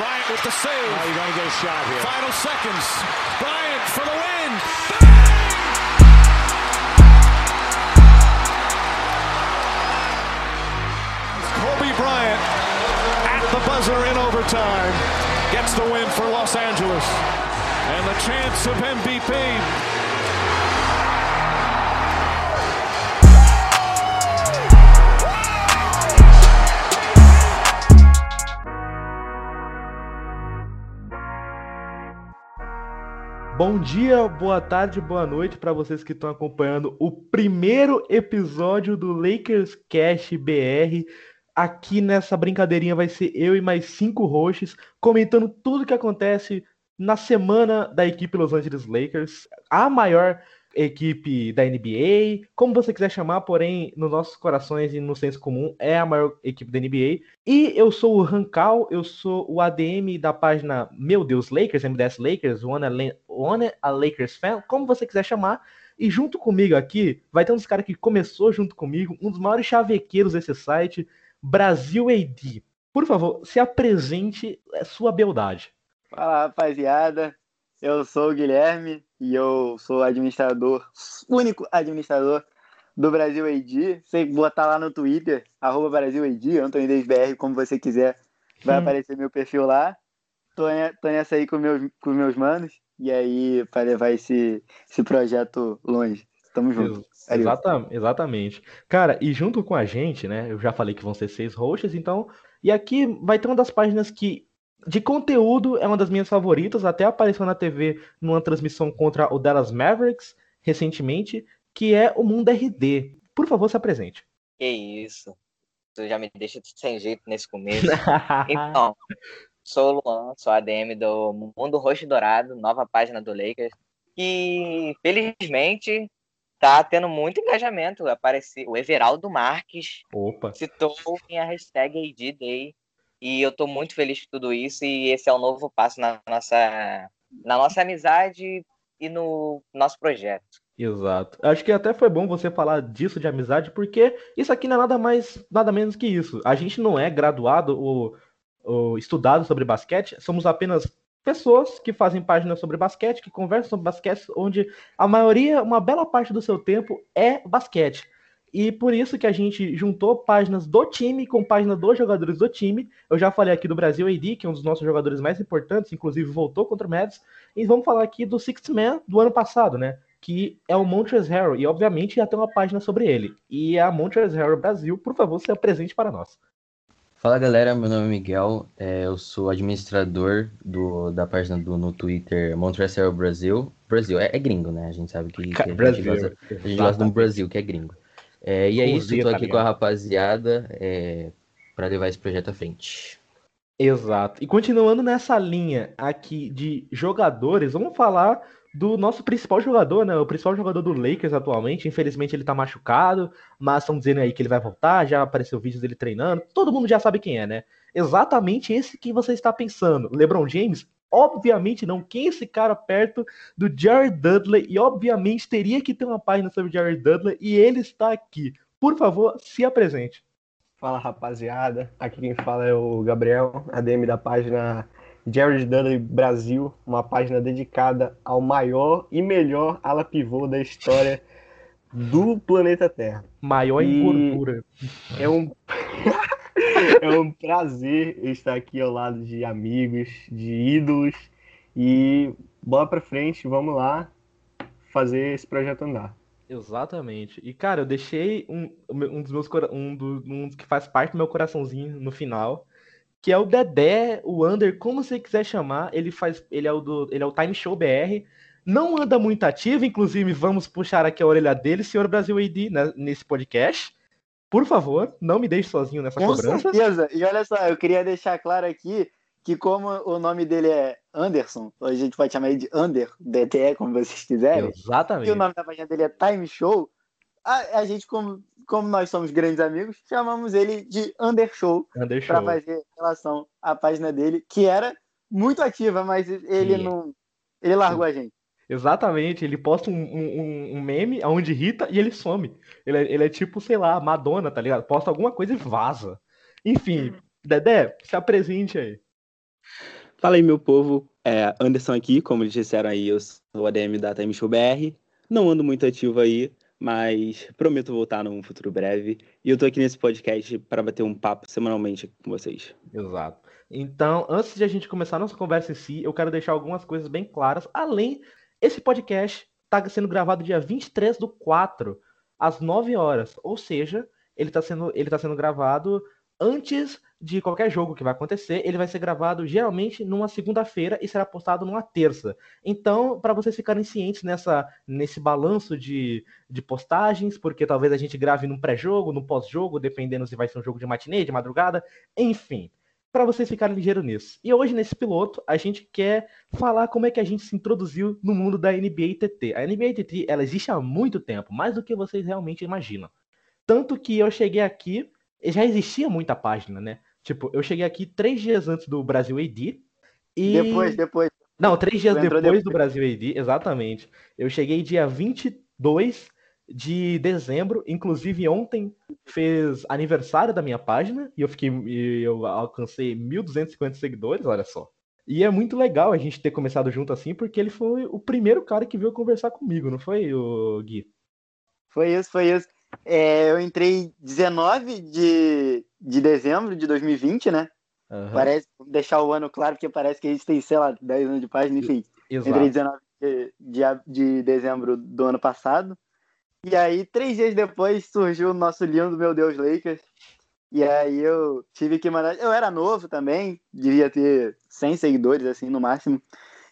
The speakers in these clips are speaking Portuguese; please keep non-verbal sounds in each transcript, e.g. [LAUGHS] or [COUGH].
Bryant with the save. Oh, you're going to get a shot here. Final seconds. Bryant for the win. Kobe Bryant at the buzzer in overtime gets the win for Los Angeles. And the chance of MVP Bom dia, boa tarde, boa noite para vocês que estão acompanhando o primeiro episódio do Lakers Cash BR. Aqui nessa brincadeirinha vai ser eu e mais cinco hosts comentando tudo que acontece na semana da equipe Los Angeles Lakers, a maior equipe da NBA, como você quiser chamar, porém, nos nossos corações e no senso comum, é a maior equipe da NBA. E eu sou o Rancal, eu sou o ADM da página Meu Deus Lakers, MDS Lakers, One a, One a Lakers Fan, como você quiser chamar. E junto comigo aqui, vai ter um dos caras que começou junto comigo, um dos maiores chavequeiros desse site, Brasil AD. Por favor, se apresente a sua beldade. Fala, rapaziada. Eu sou o Guilherme e eu sou administrador, único administrador do Brasil AD. Você botar lá no Twitter, arroba Brasil AD, Antônio BR, como você quiser, vai hum. aparecer meu perfil lá. Tô, tô nessa aí com meus, com meus manos e aí para levar esse, esse projeto longe. Tamo junto. Exata, exatamente. Cara, e junto com a gente, né? Eu já falei que vão ser seis hosts, então. E aqui vai ter uma das páginas que de conteúdo, é uma das minhas favoritas. Até apareceu na TV numa transmissão contra o Dallas Mavericks recentemente, que é o Mundo RD. Por favor, se apresente. Que isso. Tu já me deixa sem jeito nesse começo. [LAUGHS] então, sou o Luan, sou ADM do Mundo Roxo Dourado, nova página do Lakers. E, felizmente, tá tendo muito engajamento. Apareceu o Everaldo Marques Opa. citou minha hashtag ADDay e eu estou muito feliz com tudo isso e esse é um novo passo na nossa, na nossa amizade e no nosso projeto. Exato. Acho que até foi bom você falar disso de amizade, porque isso aqui não é nada mais, nada menos que isso. A gente não é graduado ou, ou estudado sobre basquete, somos apenas pessoas que fazem páginas sobre basquete, que conversam sobre basquete, onde a maioria, uma bela parte do seu tempo é basquete. E por isso que a gente juntou páginas do time com páginas dos jogadores do time. Eu já falei aqui do Brasil AD, que é um dos nossos jogadores mais importantes, inclusive voltou contra o Mavs. E vamos falar aqui do Sixth Man do ano passado, né? Que é o Montrezl Harrell. E obviamente já tem uma página sobre ele. E a Montrezl Harrell Brasil, por favor, se apresente para nós. Fala galera, meu nome é Miguel, é, eu sou administrador do, da página do, no Twitter Montrezl Brasil. Brasil, é, é, gringo, né? A gente sabe que, que a, gente gosta, a gente gosta do Brasil, que é gringo. É, e é isso, tô aqui com a rapaziada é, para levar esse projeto à frente. Exato. E continuando nessa linha aqui de jogadores, vamos falar do nosso principal jogador, né? O principal jogador do Lakers atualmente. Infelizmente ele tá machucado, mas estão dizendo aí que ele vai voltar, já apareceu vídeos dele treinando. Todo mundo já sabe quem é, né? Exatamente esse que você está pensando. LeBron James Obviamente não. Quem é esse cara perto do Jared Dudley? E obviamente teria que ter uma página sobre Jared Dudley e ele está aqui. Por favor, se apresente. Fala rapaziada, aqui quem fala é o Gabriel, ADM da página Jared Dudley Brasil, uma página dedicada ao maior e melhor ala pivô da história do planeta Terra. Maior e... em gordura. É um [LAUGHS] é um prazer estar aqui ao lado de amigos, de ídolos. E bola pra frente, vamos lá fazer esse projeto andar. Exatamente. E, cara, eu deixei um, um dos meus um, do, um que faz parte do meu coraçãozinho no final, que é o Dedé, o Under, como você quiser chamar. Ele faz. Ele é o do. Ele é o Time Show BR. Não anda muito ativo, inclusive vamos puxar aqui a orelha dele, senhor Brasil AD, né, nesse podcast. Por favor, não me deixe sozinho nessa Com cobrança. Com certeza. E olha só, eu queria deixar claro aqui que como o nome dele é Anderson, a gente pode chamar ele de Under, DTE, como vocês quiserem. Exatamente. E o nome da página dele é Time Show. A, a gente, como, como nós somos grandes amigos, chamamos ele de Under Show. Under Show. Pra fazer relação à página dele, que era muito ativa, mas ele Sim. não. Ele largou Sim. a gente. Exatamente, ele posta um, um, um, meme onde irrita e ele some. Ele é, ele é tipo, sei lá, Madonna, tá ligado? Posta alguma coisa e vaza. Enfim, Dedé, se apresente aí. Fala aí, meu povo. É, Anderson aqui, como eles disseram aí, eu sou o ADM da Time Show BR. Não ando muito ativo aí, mas prometo voltar num futuro breve. E eu tô aqui nesse podcast para bater um papo semanalmente com vocês. Exato. Então, antes de a gente começar a nossa conversa em si, eu quero deixar algumas coisas bem claras. Além, esse podcast está sendo gravado dia 23 do 4, às 9 horas. Ou seja, ele está sendo, ele tá sendo gravado antes de qualquer jogo que vai acontecer, ele vai ser gravado geralmente numa segunda-feira e será postado numa terça. Então, para vocês ficarem cientes nessa, nesse balanço de, de postagens, porque talvez a gente grave num pré-jogo, num pós-jogo, dependendo se vai ser um jogo de matinê, de madrugada, enfim. Para vocês ficarem ligeiros nisso. E hoje, nesse piloto, a gente quer falar como é que a gente se introduziu no mundo da NBA TT. A NBA TT, ela existe há muito tempo, mais do que vocês realmente imaginam. Tanto que eu cheguei aqui, já existia muita página, né? Tipo, eu cheguei aqui três dias antes do Brasil AD. E... Depois, depois. Não, três dias depois, depois, do Brasil AD, exatamente. Eu cheguei dia 22 de dezembro. Inclusive, ontem fez aniversário da minha página e eu fiquei. Eu alcancei 1.250 seguidores, olha só. E é muito legal a gente ter começado junto assim, porque ele foi o primeiro cara que veio conversar comigo, não foi, o Gui? Foi isso, foi isso. É, eu entrei 19 de, de dezembro de 2020, né? Uhum. Parece, deixar o ano claro, porque parece que a gente tem, sei lá, 10 anos de página, enfim. Exato. Entrei 19 de, de, de dezembro do ano passado. E aí, três dias depois, surgiu o nosso lindo Meu Deus Lakers. E aí eu tive que mandar. Eu era novo também, devia ter 100 seguidores, assim, no máximo.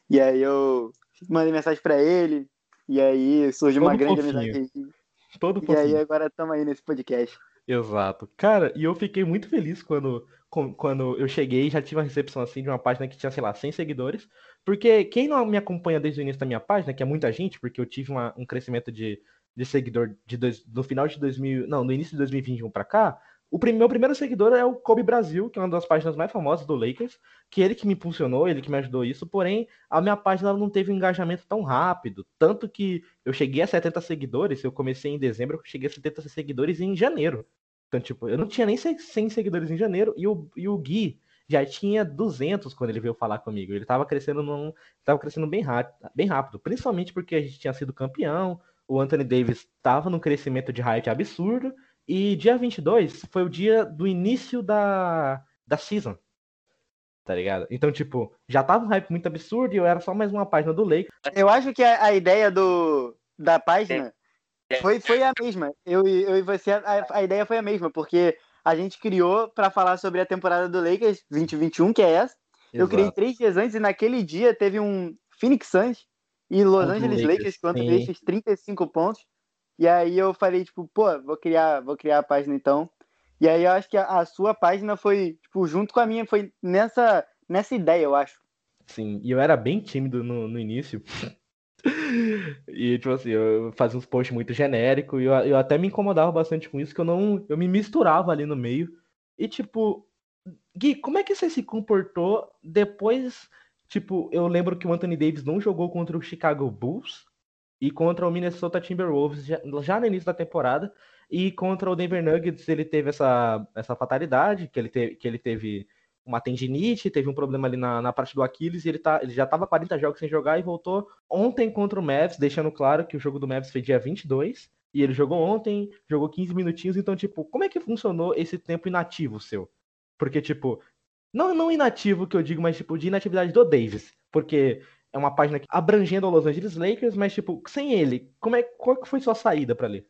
E aí eu mandei mensagem para ele. E aí surgiu Todo uma grande amizade. Todo e aí agora estamos aí nesse podcast. Exato. Cara, e eu fiquei muito feliz quando, quando eu cheguei já tive uma recepção assim de uma página que tinha, sei lá, 100 seguidores. Porque quem não me acompanha desde o início da minha página, que é muita gente, porque eu tive uma, um crescimento de, de seguidor de dois, no final de 2000, não, no início de 2021 para cá, o prim, meu primeiro seguidor é o Kobe Brasil, que é uma das páginas mais famosas do Lakers, que ele que me impulsionou, ele que me ajudou isso, porém a minha página não teve um engajamento tão rápido, tanto que eu cheguei a 70 seguidores, eu comecei em dezembro, eu cheguei a 70 seguidores em janeiro. Então, tipo, eu não tinha nem 100 seguidores em janeiro e o, e o Gui já tinha 200 quando ele veio falar comigo. Ele tava crescendo num, tava crescendo bem rápido, bem rápido, principalmente porque a gente tinha sido campeão, o Anthony Davis estava num crescimento de hype absurdo e dia 22 foi o dia do início da, da season. Tá ligado? Então, tipo, já tava um hype muito absurdo e eu era só mais uma página do Lakers. Eu acho que a, a ideia do, da página foi, foi a mesma. Eu, eu e você, a, a ideia foi a mesma, porque a gente criou para falar sobre a temporada do Lakers 2021, que é essa. Exato. Eu criei três dias antes e naquele dia teve um Phoenix Suns e Los Angeles Lakers, Lakers quando fez 35 pontos. E aí eu falei, tipo, pô, vou criar, vou criar a página então. E aí eu acho que a, a, sua página foi, tipo, junto com a minha, foi nessa, nessa ideia, eu acho. Sim, e eu era bem tímido no, no início. [LAUGHS] e, tipo assim, eu fazia uns posts muito genéricos e eu, eu até me incomodava bastante com isso, que eu não. Eu me misturava ali no meio. E, tipo, Gui, como é que você se comportou depois? Tipo, eu lembro que o Anthony Davis não jogou contra o Chicago Bulls e contra o Minnesota Timberwolves já, já, no início da temporada. E contra o Denver Nuggets ele teve essa, essa fatalidade, que ele, teve, que ele teve uma tendinite, teve um problema ali na, na parte do Aquiles, e ele, tá, ele já estava 40 jogos sem jogar e voltou ontem contra o Mavs, deixando claro que o jogo do Mavs foi dia 22, e ele jogou ontem, jogou 15 minutinhos, então, tipo, como é que funcionou esse tempo inativo seu? Porque, tipo, não, não inativo que eu digo, mas, tipo, de inatividade do Davis, porque é uma página abrangendo o Los Angeles Lakers, mas tipo, sem ele, como é, qual foi sua saída para ler?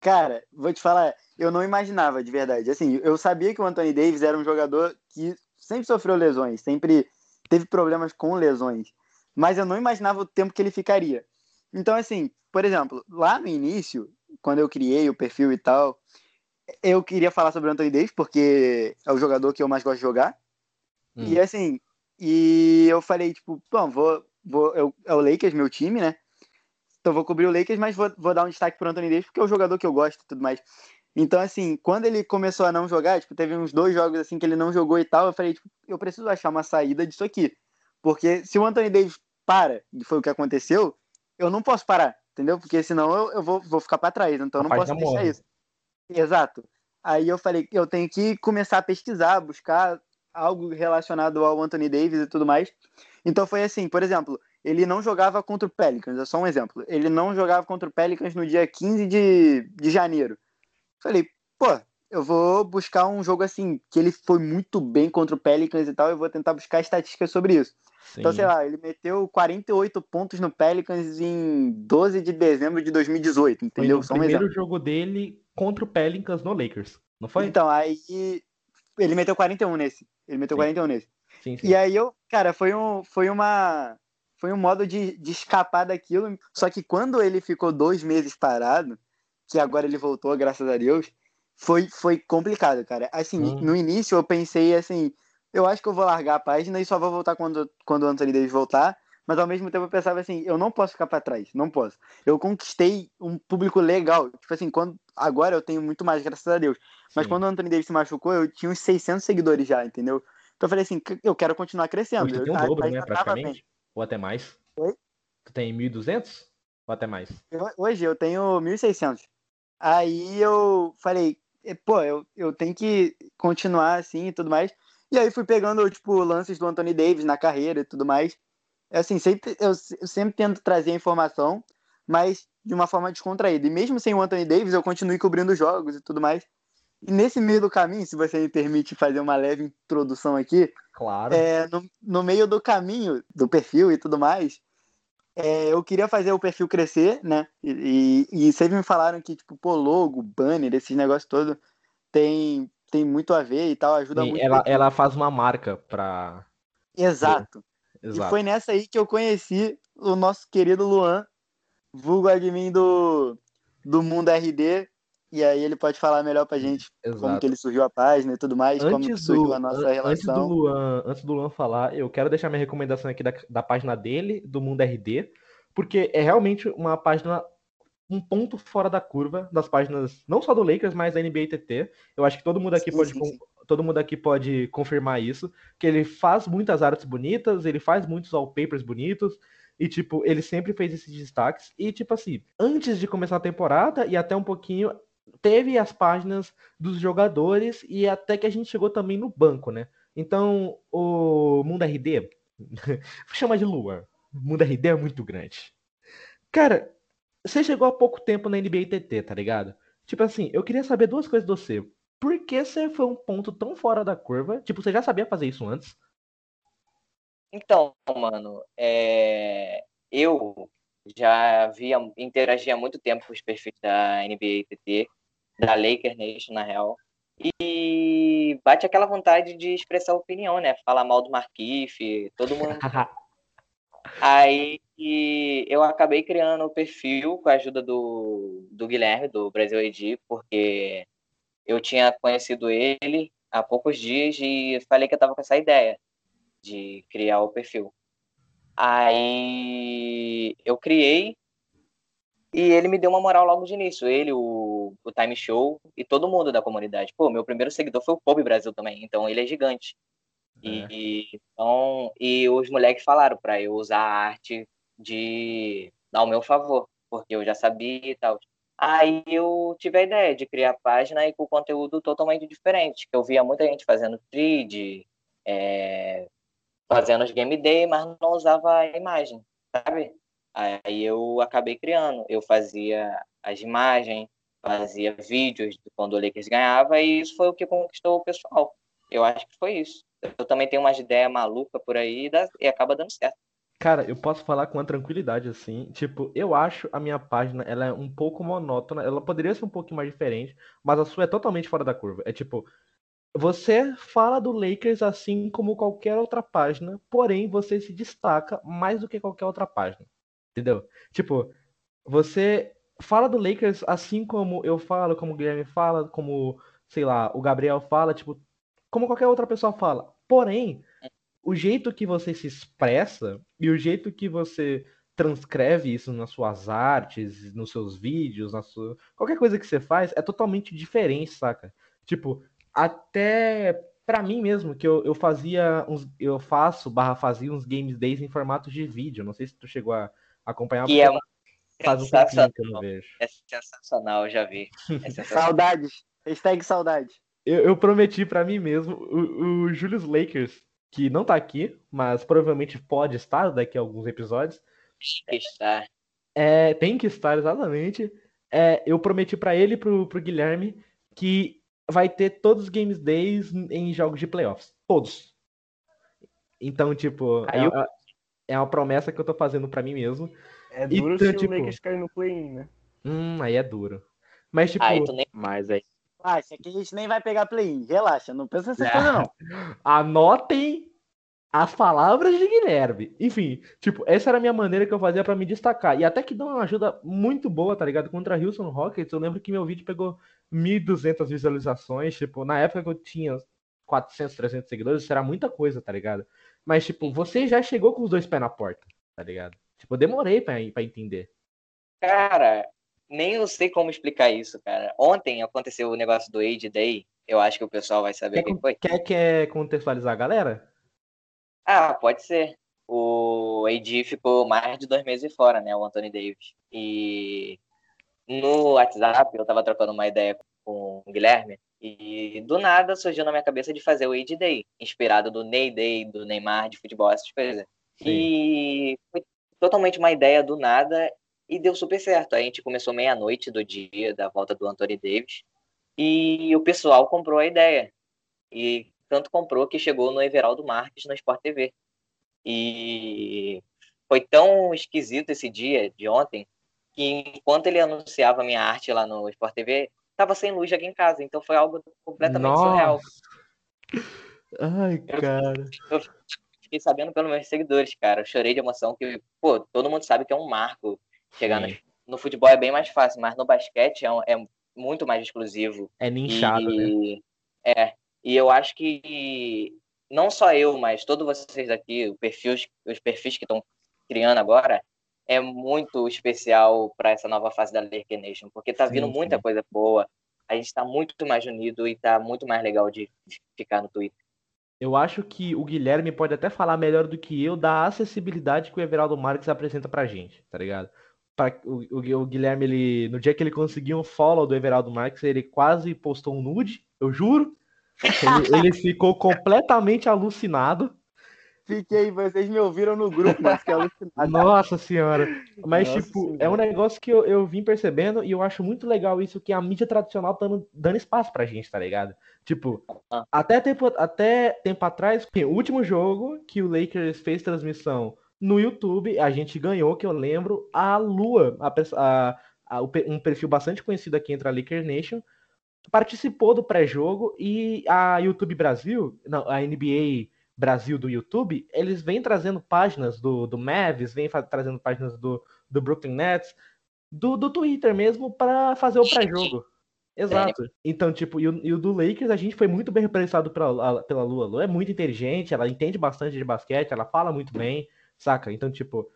Cara, vou te falar, eu não imaginava de verdade. Assim, eu sabia que o Anthony Davis era um jogador que sempre sofreu lesões, sempre teve problemas com lesões, mas eu não imaginava o tempo que ele ficaria. Então, assim, por exemplo, lá no início, quando eu criei o perfil e tal, eu queria falar sobre o Anthony Davis porque é o jogador que eu mais gosto de jogar. Hum. E assim, e eu falei, tipo, bom, vou, vou eu, é o Lakers, meu time, né? Então vou cobrir o Lakers, mas vou, vou dar um destaque pro Anthony Davis, porque é o jogador que eu gosto e tudo mais. Então, assim, quando ele começou a não jogar, tipo, teve uns dois jogos assim que ele não jogou e tal, eu falei, tipo, eu preciso achar uma saída disso aqui. Porque se o Anthony Davis para, e foi o que aconteceu, eu não posso parar, entendeu? Porque senão eu, eu vou, vou ficar para trás, então eu não posso deixar isso. Exato. Aí eu falei, eu tenho que começar a pesquisar, buscar algo relacionado ao Anthony Davis e tudo mais. Então foi assim, por exemplo, ele não jogava contra o Pelicans, é só um exemplo. Ele não jogava contra o Pelicans no dia 15 de, de janeiro. Falei, pô, eu vou buscar um jogo assim, que ele foi muito bem contra o Pelicans e tal, eu vou tentar buscar estatísticas sobre isso. Sim. Então, sei lá, ele meteu 48 pontos no Pelicans em 12 de dezembro de 2018, entendeu? Foi o primeiro um jogo dele contra o Pelicans no Lakers, não foi? Então, aí ele meteu 41 nesse. Ele meteu sim. 41 nesse. Sim, sim. E aí eu, cara, foi um, foi uma, foi um modo de, de escapar daquilo. Só que quando ele ficou dois meses parado, que agora ele voltou, graças a Deus, foi, foi complicado, cara. Assim, hum. no início eu pensei assim, eu acho que eu vou largar a página e só vou voltar quando, quando o Anthony Davis voltar. Mas ao mesmo tempo eu pensava assim, eu não posso ficar para trás, não posso. Eu conquistei um público legal. Tipo assim, quando agora eu tenho muito mais, graças a Deus. Mas Sim. quando o Anthony Davis se machucou, eu tinha uns 600 seguidores já, entendeu? Então eu falei assim, eu quero continuar crescendo. Hoje tu tem um dobro, né, praticamente? Ou até mais? Oi? Tu tem 1.200? Ou até mais? Hoje eu tenho 1.600. Aí eu falei, pô, eu, eu tenho que continuar assim e tudo mais. E aí fui pegando, tipo, lances do Anthony Davis na carreira e tudo mais. É assim, sempre, eu, eu sempre tento trazer a informação, mas de uma forma descontraída. E mesmo sem o Anthony Davis, eu continuo cobrindo jogos e tudo mais. E nesse meio do caminho, se você me permite fazer uma leve introdução aqui, claro. É, no, no meio do caminho do perfil e tudo mais, é, eu queria fazer o perfil crescer, né? E, e, e sempre me falaram que, tipo, pô, logo, banner, esses negócios todos tem, tem muito a ver e tal, ajuda muito. Ela, ela faz uma marca pra. Exato. Exato. E foi nessa aí que eu conheci o nosso querido Luan, vulgo admin do, do Mundo RD. E aí ele pode falar melhor pra gente Exato. como que ele surgiu a página e tudo mais, antes como surgiu do, a nossa relação. Antes do, Luan, antes do Luan falar, eu quero deixar minha recomendação aqui da, da página dele, do Mundo RD, porque é realmente uma página um ponto fora da curva das páginas, não só do Lakers, mas da NBA TT. Eu acho que todo mundo aqui sim, pode sim, sim. todo mundo aqui pode confirmar isso, que ele faz muitas artes bonitas, ele faz muitos wallpapers bonitos, e, tipo, ele sempre fez esses destaques. E, tipo assim, antes de começar a temporada e até um pouquinho, teve as páginas dos jogadores e até que a gente chegou também no banco, né? Então, o Mundo RD, vou [LAUGHS] chamar de Lua. O Mundo RD é muito grande. Cara, você chegou há pouco tempo na NBA TT, tá ligado? Tipo assim, eu queria saber duas coisas de você. Por que você foi um ponto tão fora da curva? Tipo, você já sabia fazer isso antes? Então, mano, é... eu já via, interagia há muito tempo com os perfis da NBA TT, da Lakers Nation, na real. E bate aquela vontade de expressar opinião, né? Falar mal do Marquif, todo mundo. [LAUGHS] Aí eu acabei criando o perfil com a ajuda do, do Guilherme, do Brasil Edi, porque eu tinha conhecido ele há poucos dias e falei que eu estava com essa ideia de criar o perfil. Aí eu criei e ele me deu uma moral logo de início. Ele, o, o Time Show e todo mundo da comunidade. Pô, meu primeiro seguidor foi o Kobe Brasil também, então ele é gigante. É. E, então, e os moleques falaram para eu usar a arte de ao meu favor, porque eu já sabia e tal. Aí eu tive a ideia de criar a página e com conteúdo totalmente diferente, que eu via muita gente fazendo feed, é, fazendo os game day, mas não usava a imagem, sabe? Aí eu acabei criando, eu fazia as imagens, fazia vídeos de quando o Lakers ganhava e isso foi o que conquistou o pessoal. Eu acho que foi isso. Eu também tenho umas ideias malucas por aí e acaba dando certo. Cara, eu posso falar com uma tranquilidade assim. Tipo, eu acho a minha página ela é um pouco monótona. Ela poderia ser um pouquinho mais diferente, mas a sua é totalmente fora da curva. É tipo, você fala do Lakers assim como qualquer outra página, porém você se destaca mais do que qualquer outra página. Entendeu? Tipo, você fala do Lakers assim como eu falo, como o Guilherme fala, como, sei lá, o Gabriel fala, tipo, como qualquer outra pessoa fala. Porém, o jeito que você se expressa e o jeito que você transcreve isso nas suas artes, nos seus vídeos, na sua... qualquer coisa que você faz é totalmente diferente, saca? Tipo, até para mim mesmo, que eu, eu fazia uns. Eu faço, barra fazia uns games days em formato de vídeo. Não sei se tu chegou a acompanhar. Que é faz um que eu não vejo. É sensacional, eu já vi. É [LAUGHS] saudades. Hashtag saudade. eu, eu prometi para mim mesmo o, o Julius Lakers, que não tá aqui, mas provavelmente pode estar daqui a alguns episódios. Tem que estar. É, tem que estar, exatamente. É, eu prometi para ele e pro, pro Guilherme que vai ter todos os Games Days em jogos de playoffs. Todos. Então, tipo, é, eu... é, uma promessa que eu tô fazendo para mim mesmo. É duro então, se tipo... o Lakers cair no play-in, né? Hum, aí é duro. Mas, tipo. Aí tu nem... Mas aí. Relaxa, que a gente nem vai pegar play-in. Relaxa, não pensa nessas é. coisas, não. Anotem as palavras de Guilherme. Enfim, tipo, essa era a minha maneira que eu fazia para me destacar. E até que deu uma ajuda muito boa, tá ligado? Contra Houston Rockets, eu lembro que meu vídeo pegou 1.200 visualizações. Tipo, na época que eu tinha 400, 300 seguidores, isso era muita coisa, tá ligado? Mas, tipo, você já chegou com os dois pés na porta, tá ligado? Tipo, eu demorei pra, pra entender. Cara, nem eu sei como explicar isso, cara. Ontem aconteceu o negócio do Age Day. Eu acho que o pessoal vai saber quer, o que foi. Quer, quer contextualizar a galera? Ah, pode ser. O AD ficou mais de dois meses fora, né? O Anthony Davis. E no WhatsApp eu tava trocando uma ideia com o Guilherme. E do nada surgiu na minha cabeça de fazer o AD Day, inspirado do Ney Day, do Neymar, de futebol, essas coisas. Sim. E foi totalmente uma ideia do nada e deu super certo. A gente começou meia-noite do dia da volta do Anthony Davis e o pessoal comprou a ideia. E tanto comprou que chegou no Everaldo Marques no Sport TV. E foi tão esquisito esse dia de ontem que enquanto ele anunciava minha arte lá no Sport TV, tava sem luz aqui em casa. Então foi algo completamente Nossa. surreal. Ai, cara. Eu, eu fiquei sabendo pelos meus seguidores, cara. Eu chorei de emoção que, pô, todo mundo sabe que é um marco Chegar no, no, futebol é bem mais fácil, mas no basquete é, é muito mais exclusivo. É nichado, e, né? É. E eu acho que não só eu, mas todos vocês aqui, o perfil, os perfis que estão criando agora, é muito especial para essa nova fase da Laker Nation, porque tá sim, vindo muita sim. coisa boa. A gente está muito mais unido e tá muito mais legal de ficar no Twitter. Eu acho que o Guilherme pode até falar melhor do que eu da acessibilidade que o Everaldo Marques apresenta pra gente, tá ligado? Pra, o, o, Guilherme, ele, no dia que ele conseguiu um follow do Everaldo Marques, ele quase postou um nude, eu juro. Ele, ele [LAUGHS] ficou completamente alucinado. Fiquei, vocês me ouviram no grupo, mas que é alucinado. Nossa senhora. Mas, Nossa tipo, senhora. é um negócio que eu, eu vim percebendo e eu acho muito legal isso que a mídia tradicional tá dando espaço pra gente, tá ligado? Tipo, ah. até, tempo, até tempo atrás, o último jogo que o Lakers fez transmissão no YouTube, a gente ganhou, que eu lembro, a Lua, a, a, a, um perfil bastante conhecido aqui entre a Laker Nation, participou do pré-jogo e a YouTube Brasil, não, a NBA Brasil do YouTube, eles vêm trazendo páginas do, do Mavs, vêm trazendo páginas do, do Brooklyn Nets, do, do Twitter mesmo, para fazer o pré-jogo. Exato. Então, tipo, e o, e o, do Lakers, a gente foi muito bem representado pela, pela Lua. A Lua é muito inteligente, ela entende bastante de basquete, ela fala muito bem. Saca? Então, tipo,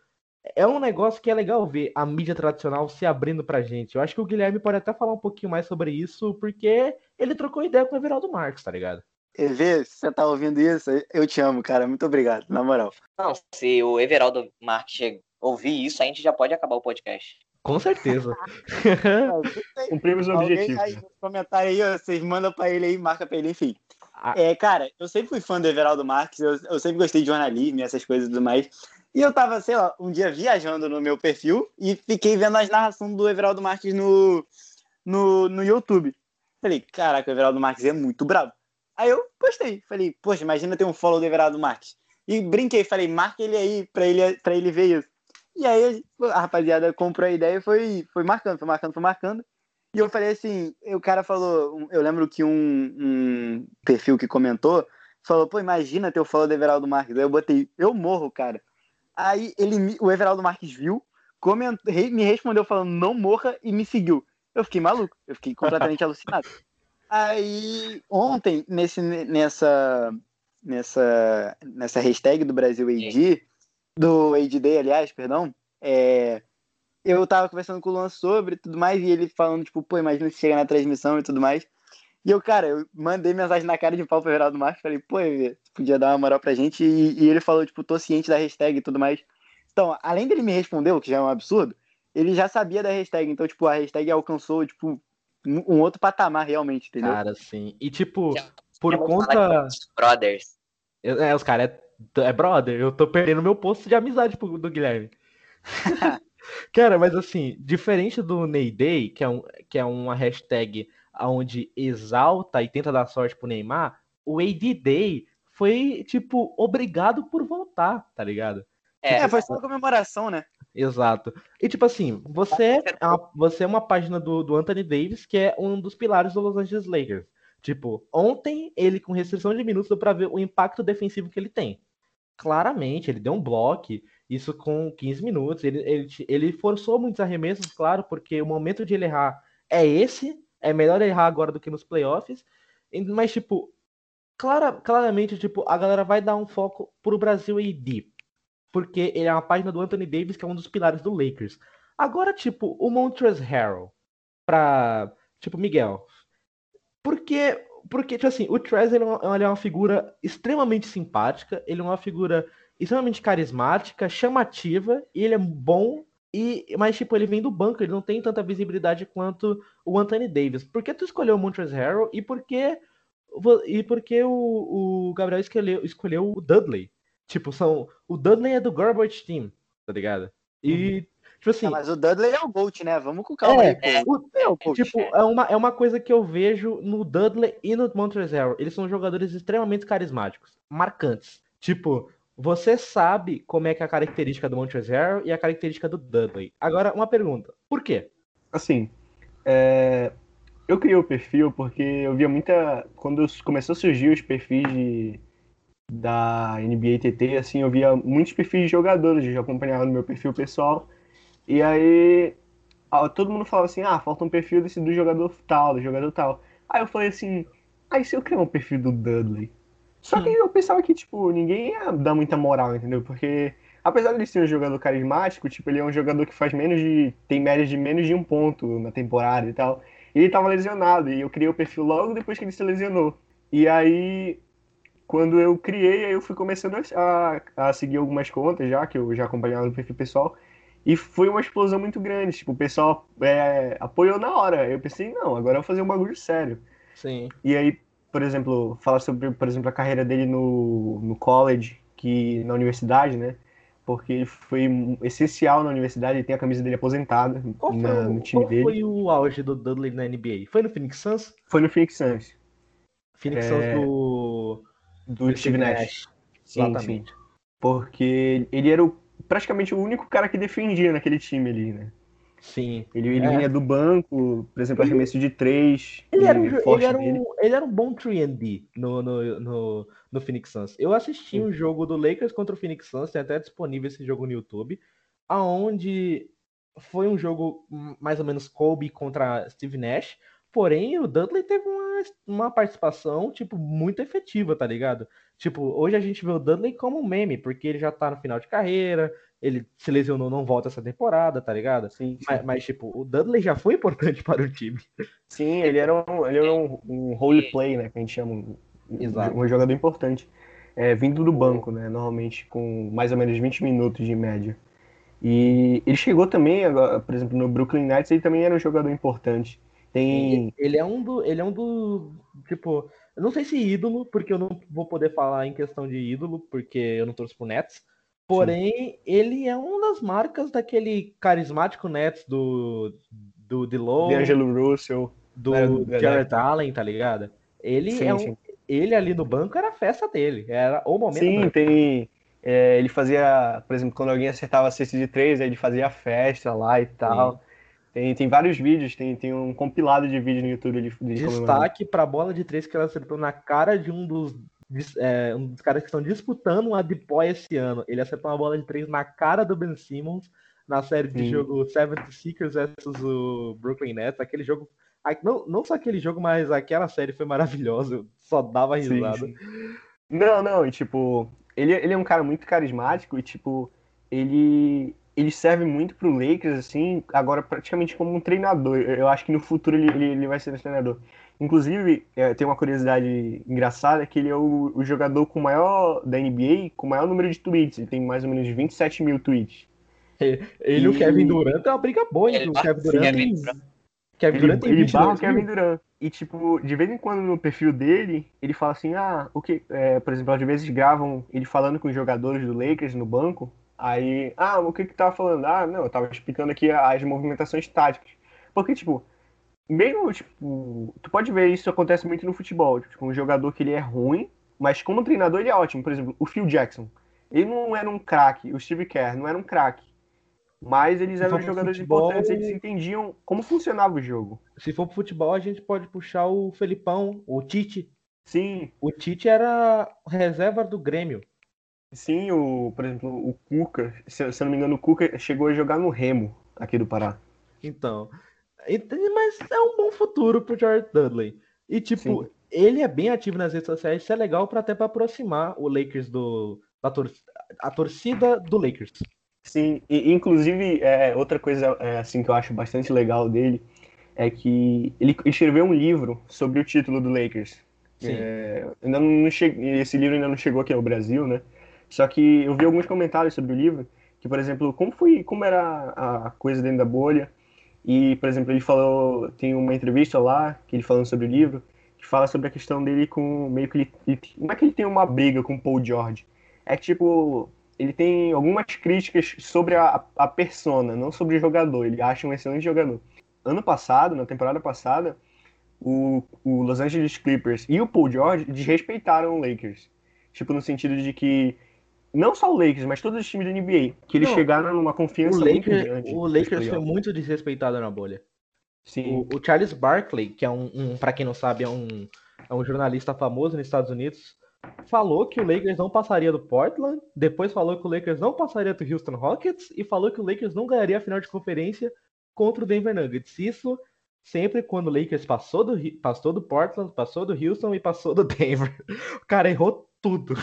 é um negócio que é legal ver a mídia tradicional se abrindo pra gente. Eu acho que o Guilherme pode até falar um pouquinho mais sobre isso, porque ele trocou ideia com o Everaldo Marques, tá ligado? EV, se você tá ouvindo isso, eu te amo, cara. Muito obrigado, na moral. Não, se o Everaldo Marques ouvir isso, a gente já pode acabar o podcast. Com certeza. [LAUGHS] Cumprimos o objetivo. Aí, comentário aí, vocês mandam pra ele aí, marca pra ele, enfim. Ah. É, cara, eu sempre fui fã do Everaldo Marques, eu, eu sempre gostei de jornalismo e essas coisas e tudo mais. E eu tava, sei lá, um dia viajando no meu perfil e fiquei vendo as narrações do Everaldo Marques no, no, no YouTube. Falei, caraca, o Everaldo Marques é muito bravo. Aí eu postei, falei, poxa, imagina ter um follow do Everaldo Marques. E brinquei, falei, marca ele aí pra ele, pra ele ver isso. E aí a rapaziada comprou a ideia e foi, foi marcando, foi marcando, foi marcando. E eu falei assim, o cara falou, eu lembro que um, um perfil que comentou falou, pô, imagina ter o follow do Everaldo Marques. Aí eu botei, eu morro, cara. Aí ele, o Everaldo Marques viu, comentou, me respondeu falando não morra e me seguiu. Eu fiquei maluco, eu fiquei completamente [LAUGHS] alucinado. Aí ontem, nesse, nessa, nessa, nessa hashtag do Brasil AD, do AD Day, aliás, perdão, é, eu tava conversando com o Luan sobre tudo mais, e ele falando, tipo, pô, imagina se chega na transmissão e tudo mais. E eu, cara, eu mandei mensagem na cara de pau pro Geraldo Marques, falei, pô, podia dar uma moral pra gente, e, e, ele falou, tipo, tô ciente da hashtag e tudo mais. Então, além dele me responder, o que já é um absurdo, ele já sabia da hashtag, então, tipo, a hashtag alcançou, tipo, um outro patamar realmente, entendeu? Cara, sim. E tipo, por conta. Brothers. É, os caras é, é brother. Eu tô perdendo meu posto de amizade do Guilherme. [LAUGHS] cara, mas assim, diferente do Ney Day, que é, um, que é uma hashtag onde exalta e tenta dar sorte pro Neymar, o AD Day foi, tipo, obrigado por voltar, tá ligado? É, é foi só uma comemoração, né? Exato. E tipo assim, você é uma, você é uma página do, do Anthony Davis, que é um dos pilares do Los Angeles Lakers. Tipo, ontem ele com restrição de minutos deu pra ver o impacto defensivo que ele tem. Claramente, ele deu um bloco, isso com 15 minutos. Ele, ele, ele forçou muitos arremessos, claro, porque o momento de ele errar é esse. É melhor errar agora do que nos playoffs. Mas, tipo, clara, claramente, tipo, a galera vai dar um foco pro Brasil AD porque ele é uma página do Anthony Davis, que é um dos pilares do Lakers. Agora, tipo, o Montrezl Harrell pra, tipo, Miguel. Porque, porque tipo assim, o Trez ele, é ele é uma figura extremamente simpática, ele é uma figura extremamente carismática, chamativa, e ele é bom e, mas, tipo, ele vem do banco, ele não tem tanta visibilidade quanto o Anthony Davis. Por que tu escolheu o Montrezl Harrell e por que, e por que o, o Gabriel escolheu, escolheu o Dudley? Tipo, são. O Dudley é do Garbage Team, tá ligado? E. Uhum. Tipo assim. Não, mas o Dudley é o GOAT, né? Vamos com calma é, aí. O, é, o tipo, é uma, é uma coisa que eu vejo no Dudley e no Montrezl. Eles são jogadores extremamente carismáticos, marcantes. Tipo, você sabe como é que é a característica do Montrezl e a característica do Dudley. Agora, uma pergunta. Por quê? Assim, é... eu criei o perfil porque eu via muita... Quando começou a surgir os perfis de da NBA TT, assim, eu via muitos perfis de jogadores, eu já acompanhava no meu perfil pessoal. E aí todo mundo falava assim, ah, falta um perfil desse do jogador tal, do jogador tal. Aí eu falei assim, aí ah, se eu criar um perfil do Dudley? Só que eu pensava que, tipo, ninguém ia dar muita moral, entendeu? Porque, apesar de ele ser um jogador carismático, tipo, ele é um jogador que faz menos de. tem média de menos de um ponto na temporada e tal. E ele tava lesionado, e eu criei o perfil logo depois que ele se lesionou. E aí quando eu criei, aí eu fui começando a, a, seguir algumas contas já, que eu já acompanhava no perfil pessoal. E foi uma explosão muito grande. Tipo, o pessoal é, apoiou na hora. Eu pensei, não, agora eu vou fazer um bagulho sério. Sim. E aí, por exemplo, falar sobre, por exemplo, a carreira dele no, no college, que na universidade, né? Porque ele foi essencial na universidade, ele tem a camisa dele aposentada qual na, foi, no time qual dele. Qual foi o auge do Dudley na NBA? Foi no Phoenix Suns? Foi no Phoenix Suns. Phoenix é... Suns do do, do Steve Nash. Nash. Sim, Exatamente. Sim. Porque ele era o, praticamente o único cara que defendia naquele time ali, né? Sim. Ele, ele é. vinha do banco, por exemplo, arremesso de três. Ele era, um, ele, era um, ele era um bom 3D no, no, no, no Phoenix Suns. Eu assisti Sim. um jogo do Lakers contra o Phoenix Suns, tem até disponível esse jogo no YouTube, aonde foi um jogo mais ou menos Kobe contra Steve Nash, Porém, o Dudley teve uma, uma participação, tipo, muito efetiva, tá ligado? Tipo, hoje a gente vê o Dudley como um meme, porque ele já tá no final de carreira, ele se lesionou, não volta essa temporada, tá ligado? Sim, sim. Mas, mas, tipo, o Dudley já foi importante [LAUGHS] para o time. Sim, ele era um, ele era um, um role play, né? Que a gente chama um, Exato. um jogador importante. É, vindo do banco, né? Normalmente com mais ou menos 20 minutos de média. E ele chegou também, agora, por exemplo, no Brooklyn Nets, ele também era um jogador importante. Tem... Ele é um do. Ele é um do. Tipo, eu não sei se ídolo, porque eu não vou poder falar em questão de ídolo, porque eu não torço pro Nets. Porém, Sim. ele é uma das marcas daquele carismático Nets do. Do Dilo. De Angelo Russell. Do é, Jared Allen, tá ligado? Ele sim, é um. Sim. Ele ali no banco era a festa dele. Era o momento. Sim, tem. É, ele fazia, por exemplo, quando alguém acertava a cesta de três, ele fazia a festa lá e tal. Sim. Tem, tem vários vídeos, tem, tem um compilado de vídeos no YouTube de, de Destaque para a bola de três que ela acertou na cara de um dos, é, um dos caras que estão disputando a Depoy esse ano. Ele acertou uma bola de três na cara do Ben Simmons na série de Sim. jogo Seventh Seekers versus o Brooklyn Nets. Aquele jogo. Não, não só aquele jogo, mas aquela série foi maravilhosa. Só dava risada. Sim, sim. Não, não, e tipo, ele, ele é um cara muito carismático e, tipo, ele, ele serve muito pro Lakers, assim, agora praticamente como um treinador. Eu acho que no futuro ele, ele, ele vai ser um treinador. Inclusive, é, tem uma curiosidade engraçada, que ele é o, o, jogador com maior da NBA, com o maior número de tweets. Ele tem mais ou menos 27 mil tweets. Ele e o Kevin Durant é uma briga boa, hein? O Kevin Durant tem... Kevin Durant tem ele barra o Kevin Durant. E, tipo, de vez em quando no perfil dele, ele fala assim, ah, o que. É, por exemplo, às vezes gravam ele falando com os jogadores do Lakers no banco. Aí, ah, o que que tava falando? Ah, não, eu tava explicando aqui as movimentações táticas. Porque, tipo, mesmo, tipo, tu pode ver isso acontece muito no futebol. Tipo, um jogador que ele é ruim, mas como treinador ele é ótimo. Por exemplo, o Phil Jackson. Ele não era um craque, o Steve Kerr não era um craque. Mas eles eram jogadores futebol, importantes, eles entendiam como funcionava o jogo. Se for pro futebol, a gente pode puxar o Felipão, o Tite. Sim. O Tite era reserva do Grêmio. Sim, o, por exemplo, o Cuca, se, se eu não me engano, o Cuca chegou a jogar no Remo aqui do Pará. Então, mas é um bom futuro pro Jared Dudley. E tipo, Sim. ele é bem ativo nas redes sociais, isso é legal para até para aproximar o Lakers do da tor a torcida do Lakers. Sim, e, inclusive é, outra coisa é, assim que eu acho bastante legal dele é que ele escreveu um livro sobre o título do Lakers. É, ainda não cheguei, esse livro ainda não chegou aqui ao Brasil, né? Só que eu vi alguns comentários sobre o livro, que por exemplo, como foi, como era a coisa dentro da bolha, e, por exemplo, ele falou, tem uma entrevista lá, que ele falando sobre o livro, que fala sobre a questão dele com, meio que ele, ele não é que ele tem uma briga com o Paul George, é que, tipo, ele tem algumas críticas sobre a, a persona, não sobre o jogador, ele acha um excelente jogador. Ano passado, na temporada passada, o, o Los Angeles Clippers e o Paul George desrespeitaram o Lakers. Tipo, no sentido de que não só o Lakers, mas todos os times da NBA, que eles não, chegaram numa confiança o Lakers, muito grande. O Lakers foi muito desrespeitado na bolha. Sim. O, o Charles Barkley, que é um, um para quem não sabe, é um, é um jornalista famoso nos Estados Unidos, falou que o Lakers não passaria do Portland, depois falou que o Lakers não passaria do Houston Rockets e falou que o Lakers não ganharia a final de conferência contra o Denver Nuggets. Isso sempre quando o Lakers passou do, passou do Portland, passou do Houston e passou do [LAUGHS] Denver. O cara errou tudo.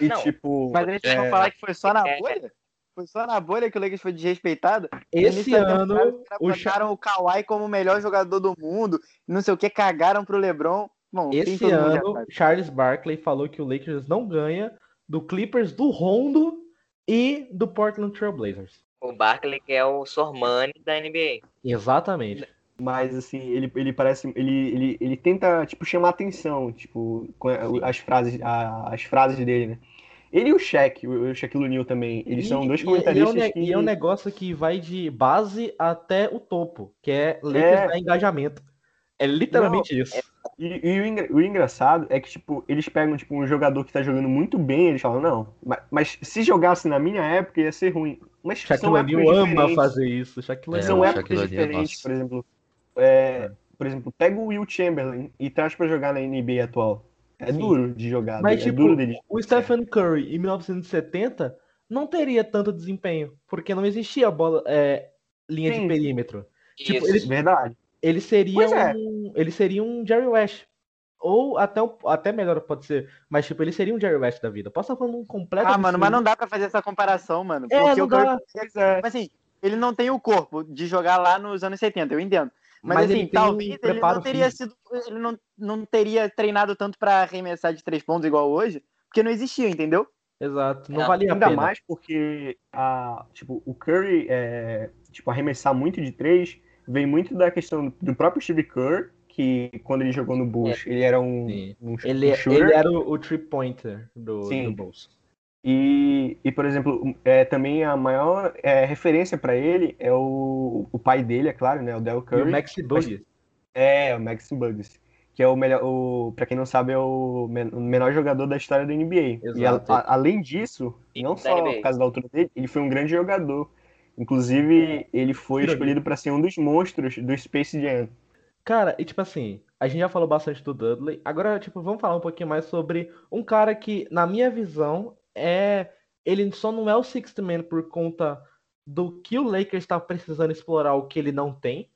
E não, tipo. Mas a gente é... falar que foi só na é, bolha? Foi só na bolha que o Lakers foi desrespeitado. Esse ano. O botaram o Kawhi como o melhor jogador do mundo. Não sei o que, cagaram pro LeBron. Bom, Esse ano, Charles Barkley falou que o Lakers não ganha do Clippers do Rondo e do Portland Trail Blazers. O Barkley que é o Sormani da NBA. Exatamente. Mas assim, ele, ele parece. Ele, ele, ele tenta, tipo, chamar atenção, tipo, com as frases, as frases dele, né? Ele e o Shaq, o Shaquille O'Neal também, eles e, são dois comentaristas e é, um, que... e é um negócio que vai de base até o topo, que é Lakers é... engajamento. É literalmente Não, isso. É... E, e o, engra... o, engraçado é que, tipo, eles pegam, tipo, um jogador que tá jogando muito bem, eles falam, não, mas, mas se jogasse na minha época ia ser ruim. Mas Shaquille O'Neal ama fazer isso. Shaquille é, são épocas diferentes, por exemplo é, por exemplo, pega o Will Chamberlain e traz para jogar na NBA atual. É Sim. duro de jogar. Mas, é tipo, duro dele. o Stephen Curry em 1970 não teria tanto desempenho, porque não existia bola, é, linha Sim. de perímetro. Tipo, ele, verdade. Ele seria, é. um, ele seria um Jerry West. Ou até, até melhor pode ser. Mas, tipo, ele seria um Jerry West da vida. Posso estar falando um completo. Ah, mano, mas não dá pra fazer essa comparação, mano. É, porque é, não o dá. Curry, é, assim, ele não tem o corpo de jogar lá nos anos 70, eu entendo. Mas, Mas assim, talvez um ele não teria sido. Ele não, não teria treinado tanto para arremessar de três pontos igual hoje, porque não existia, entendeu? Exato, não é, valia ainda a pena. mais porque a, tipo, o Curry é, tipo, arremessar muito de três vem muito da questão do próprio Steve Kerr, que quando ele jogou no Bulls, é. ele era um, um, ele, um ele era o, o three pointer do, do Bulls. E, e, por exemplo, é, também a maior é, referência para ele é o, o pai dele, é claro, né? O Del Curry. E o Maxi Bugs. É, o Maxi Bugs. Que é o melhor, o, pra quem não sabe, é o, menor jogador da história da NBA. Exato. E a, a, além disso, não só por causa da altura dele, ele foi um grande jogador. Inclusive, ele foi escolhido para ser um dos monstros do Space Jam. Cara, e tipo assim, a gente já falou bastante do Dudley. Agora, tipo, vamos falar um pouquinho mais sobre um cara que, na minha visão, é. Ele só não é o Sixth Man por conta do que o Lakers está precisando explorar o que ele não tem,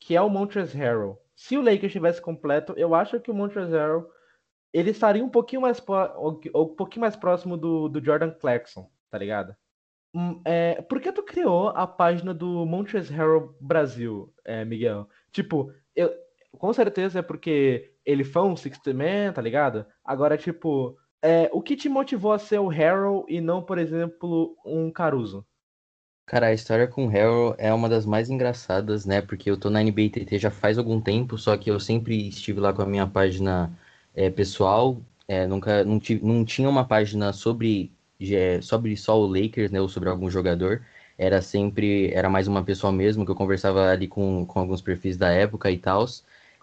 que é o Montrezl Harrell. Se o Lakers estivesse completo, eu acho que o Montrezl Harrell ele estaria um pouquinho mais, um pouquinho mais próximo do, do Jordan Clarkson, tá ligado? Hum, é, por que tu criou a página do Montrezl Harrell Brasil, é, Miguel? Tipo, eu, com certeza é porque ele foi um Sixth Man, tá ligado? Agora, tipo, é, o que te motivou a ser o Harold e não, por exemplo, um Caruso? Cara, a história com o Harold é uma das mais engraçadas, né? Porque eu tô na NBTT já faz algum tempo, só que eu sempre estive lá com a minha página é, pessoal. É, nunca não, tive, não tinha uma página sobre, é, sobre só o Lakers, né? Ou sobre algum jogador. Era sempre, era mais uma pessoa mesmo, que eu conversava ali com, com alguns perfis da época e tal.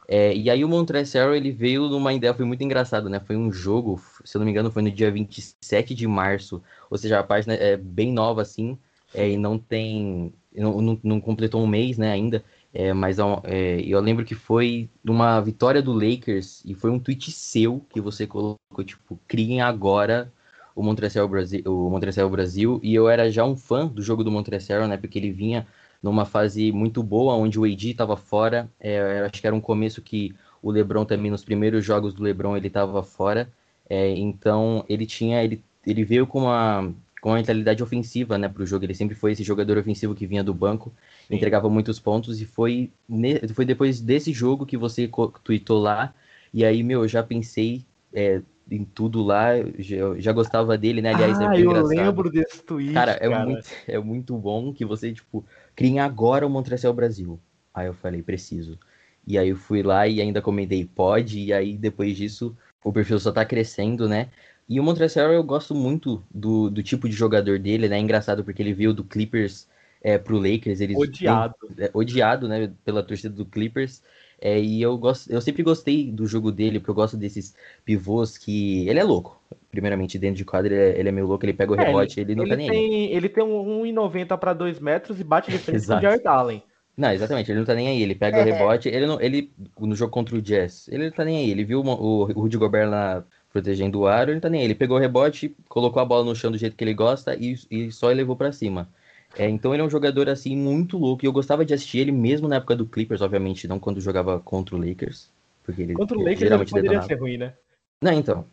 É, e aí o Montrezl ele veio numa ideia, foi muito engraçado, né? Foi um jogo, se eu não me engano, foi no dia 27 de março. Ou seja, a página é bem nova, assim é, e não tem. Não, não, não, completou um mês, né, ainda. É, mas é, eu lembro que foi uma vitória do Lakers e foi um tweet seu que você colocou, tipo, criem agora o Montreal Brasil, o Brasil, e eu era já um fã do jogo do Montreal, né, porque ele vinha numa fase muito boa, onde o AD estava fora, é, acho que era um começo que o LeBron também, nos primeiros jogos do LeBron, ele estava fora, é, então ele tinha, ele, ele veio com uma, com uma mentalidade ofensiva, né, para o jogo. Ele sempre foi esse jogador ofensivo que vinha do banco, Sim. entregava muitos pontos e foi, foi depois desse jogo que você tweetou lá. E aí, meu, eu já pensei é, em tudo lá, já, já gostava dele, né? Aliás, é ah, é eu engraçado. lembro desse tweet. Cara, é, cara. Muito, é muito bom que você, tipo, criem agora o Montreal Brasil. Aí eu falei, preciso. E aí eu fui lá e ainda comentei, pode, e aí depois disso o perfil só tá crescendo, né? E o Montrezl eu gosto muito do, do tipo de jogador dele, né? É engraçado porque ele veio do Clippers é, pro Lakers. Ele odiado. é, odiado, né? Pela torcida do Clippers. É, e eu, gosto, eu sempre gostei do jogo dele, porque eu gosto desses pivôs que. Ele é louco. Primeiramente, dentro de quadra, ele é, ele é meio louco, ele pega o é, rebote, ele, ele não ele tá nem tem, aí. Ele tem um 1,90 para 2 metros e bate de frente com o Jared Allen. Não, exatamente, ele não tá nem aí, ele pega é. o rebote, ele não, ele no jogo contra o Jazz, ele não tá nem aí, ele viu o, o Rudy Gobert lá protegendo o aro, ele tá nem aí. Ele pegou o rebote, colocou a bola no chão do jeito que ele gosta e, e só levou para cima. É, então ele é um jogador assim muito louco e eu gostava de assistir ele mesmo na época do Clippers, obviamente, não quando jogava contra o Lakers, porque ele contra o Lakers geralmente poderia detonava. ser ruim, né? Não, então,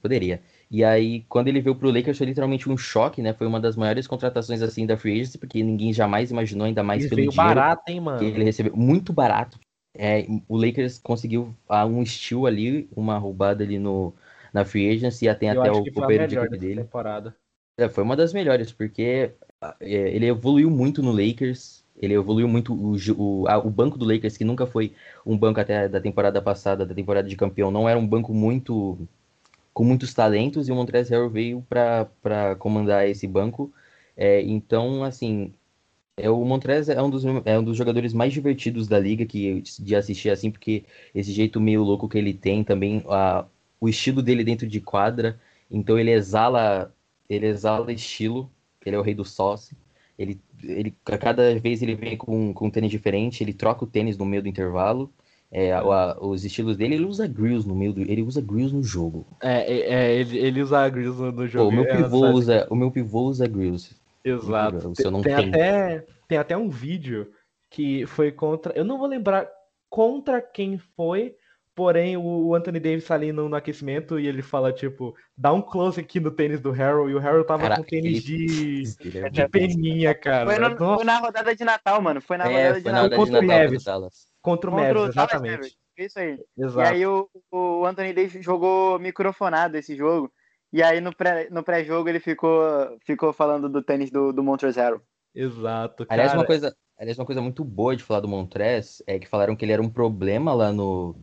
poderia. E aí quando ele veio pro Lakers foi literalmente um choque, né? Foi uma das maiores contratações assim da free agency, porque ninguém jamais imaginou ainda mais ele pelo veio dinheiro barato, hein, mano? que ele recebeu muito barato. É, o Lakers conseguiu ah, um steal ali, uma roubada ali no na free agency e tem até o companheiro de equipe dele. Temporada. É, foi uma das melhores, porque ele evoluiu muito no Lakers, ele evoluiu muito o, o, a, o, banco do Lakers, que nunca foi um banco até da temporada passada, da temporada de campeão, não era um banco muito com muitos talentos, e o Montrezl veio para comandar esse banco. É, então, assim, é, o Montrez é um, dos, é um dos jogadores mais divertidos da liga que de assistir assim, porque esse jeito meio louco que ele tem também, a, o estilo dele dentro de quadra. Então ele exala, ele exala estilo. Ele é o rei do sauce. Ele, ele, cada vez ele vem com, com um tênis diferente, ele troca o tênis no meio do intervalo. É, a, a, os estilos dele, ele usa grills no meio do, ele usa grills no jogo. É, é, é ele, ele usa grills no, no jogo. Pô, o meu é, pivô é, usa, o meu pivô usa grills. Exato. Tem, não tem, tem, até, tem até um vídeo que foi contra, eu não vou lembrar contra quem foi, Porém, o Anthony Davis tá ali no, no, aquecimento e ele fala, tipo, dá um close aqui no tênis do Harold. E o Harold tava cara, com tênis de, [LAUGHS] é de peninha, cara. Foi, no, foi, na rodada de Natal, mano. Foi na é, rodada de Natal. Contra o Neves. Contra o Neves, exatamente. Isso aí. Exato. E aí o, o Anthony Davis jogou microfonado esse jogo. E aí no pré-jogo no pré ele ficou, ficou falando do tênis do, do Montrezl. Exato, cara. Aliás, uma coisa, aliás, uma coisa muito boa de falar do Montrez é que falaram que ele era um problema lá no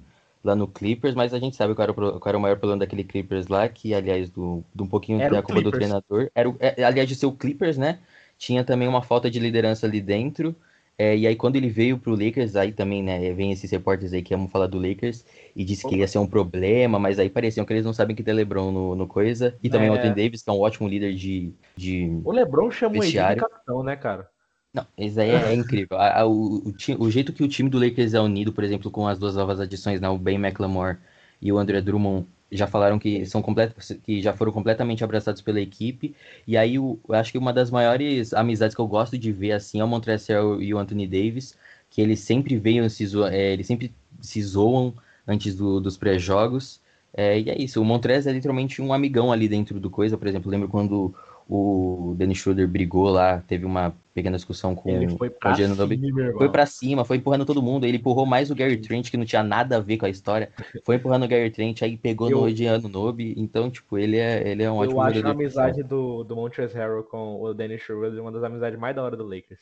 lá no Clippers, mas a gente sabe qual era o, qual era o maior problema daquele Clippers lá, que aliás, do, do um pouquinho era da culpa do treinador. Era, o, é, aliás, de ser o Clippers, né? Tinha também uma falta de liderança ali dentro. É, e aí, quando ele veio pro Lakers, aí também, né, vem esses repórteres aí que amam falar do Lakers e disse que ia ser um problema, mas aí pareciam que eles não sabem que tem LeBron no, no coisa. E também é. o Anthony Davis, que é um ótimo líder de. de o LeBron chamou ele de capitão, né, cara? Não, isso aí é, é [LAUGHS] incrível. A, a, o, o, o, jeito que o time do Lakers é unido, por exemplo, com as duas novas adições, né, o Ben McLemore e o André Drummond, já falaram que são completos, que já foram completamente abraçados pela equipe. E aí, eu acho que uma das maiores amizades que eu gosto de ver assim é o Montrezl e o Anthony Davis, que eles sempre veem, se é, eles sempre se zoam antes do, dos pré-jogos. É, e é isso. O Montrezl é literalmente um amigão ali dentro do coisa. Por exemplo, lembro quando o Dennis Schroeder brigou lá, teve uma pequena discussão com, ele foi pra o Giannobi. Foi pra cima, foi empurrando todo mundo. Ele empurrou mais o Gary Trent, que não tinha nada a ver com a história. Foi empurrando o Gary Trent, aí pegou eu, no Gianno Nobi. Então, tipo, ele é, ele é um ótimo Eu acho a amizade do, do Montrezl Harrell com o Dennis Schroeder uma das amizades mais da hora do Lakers.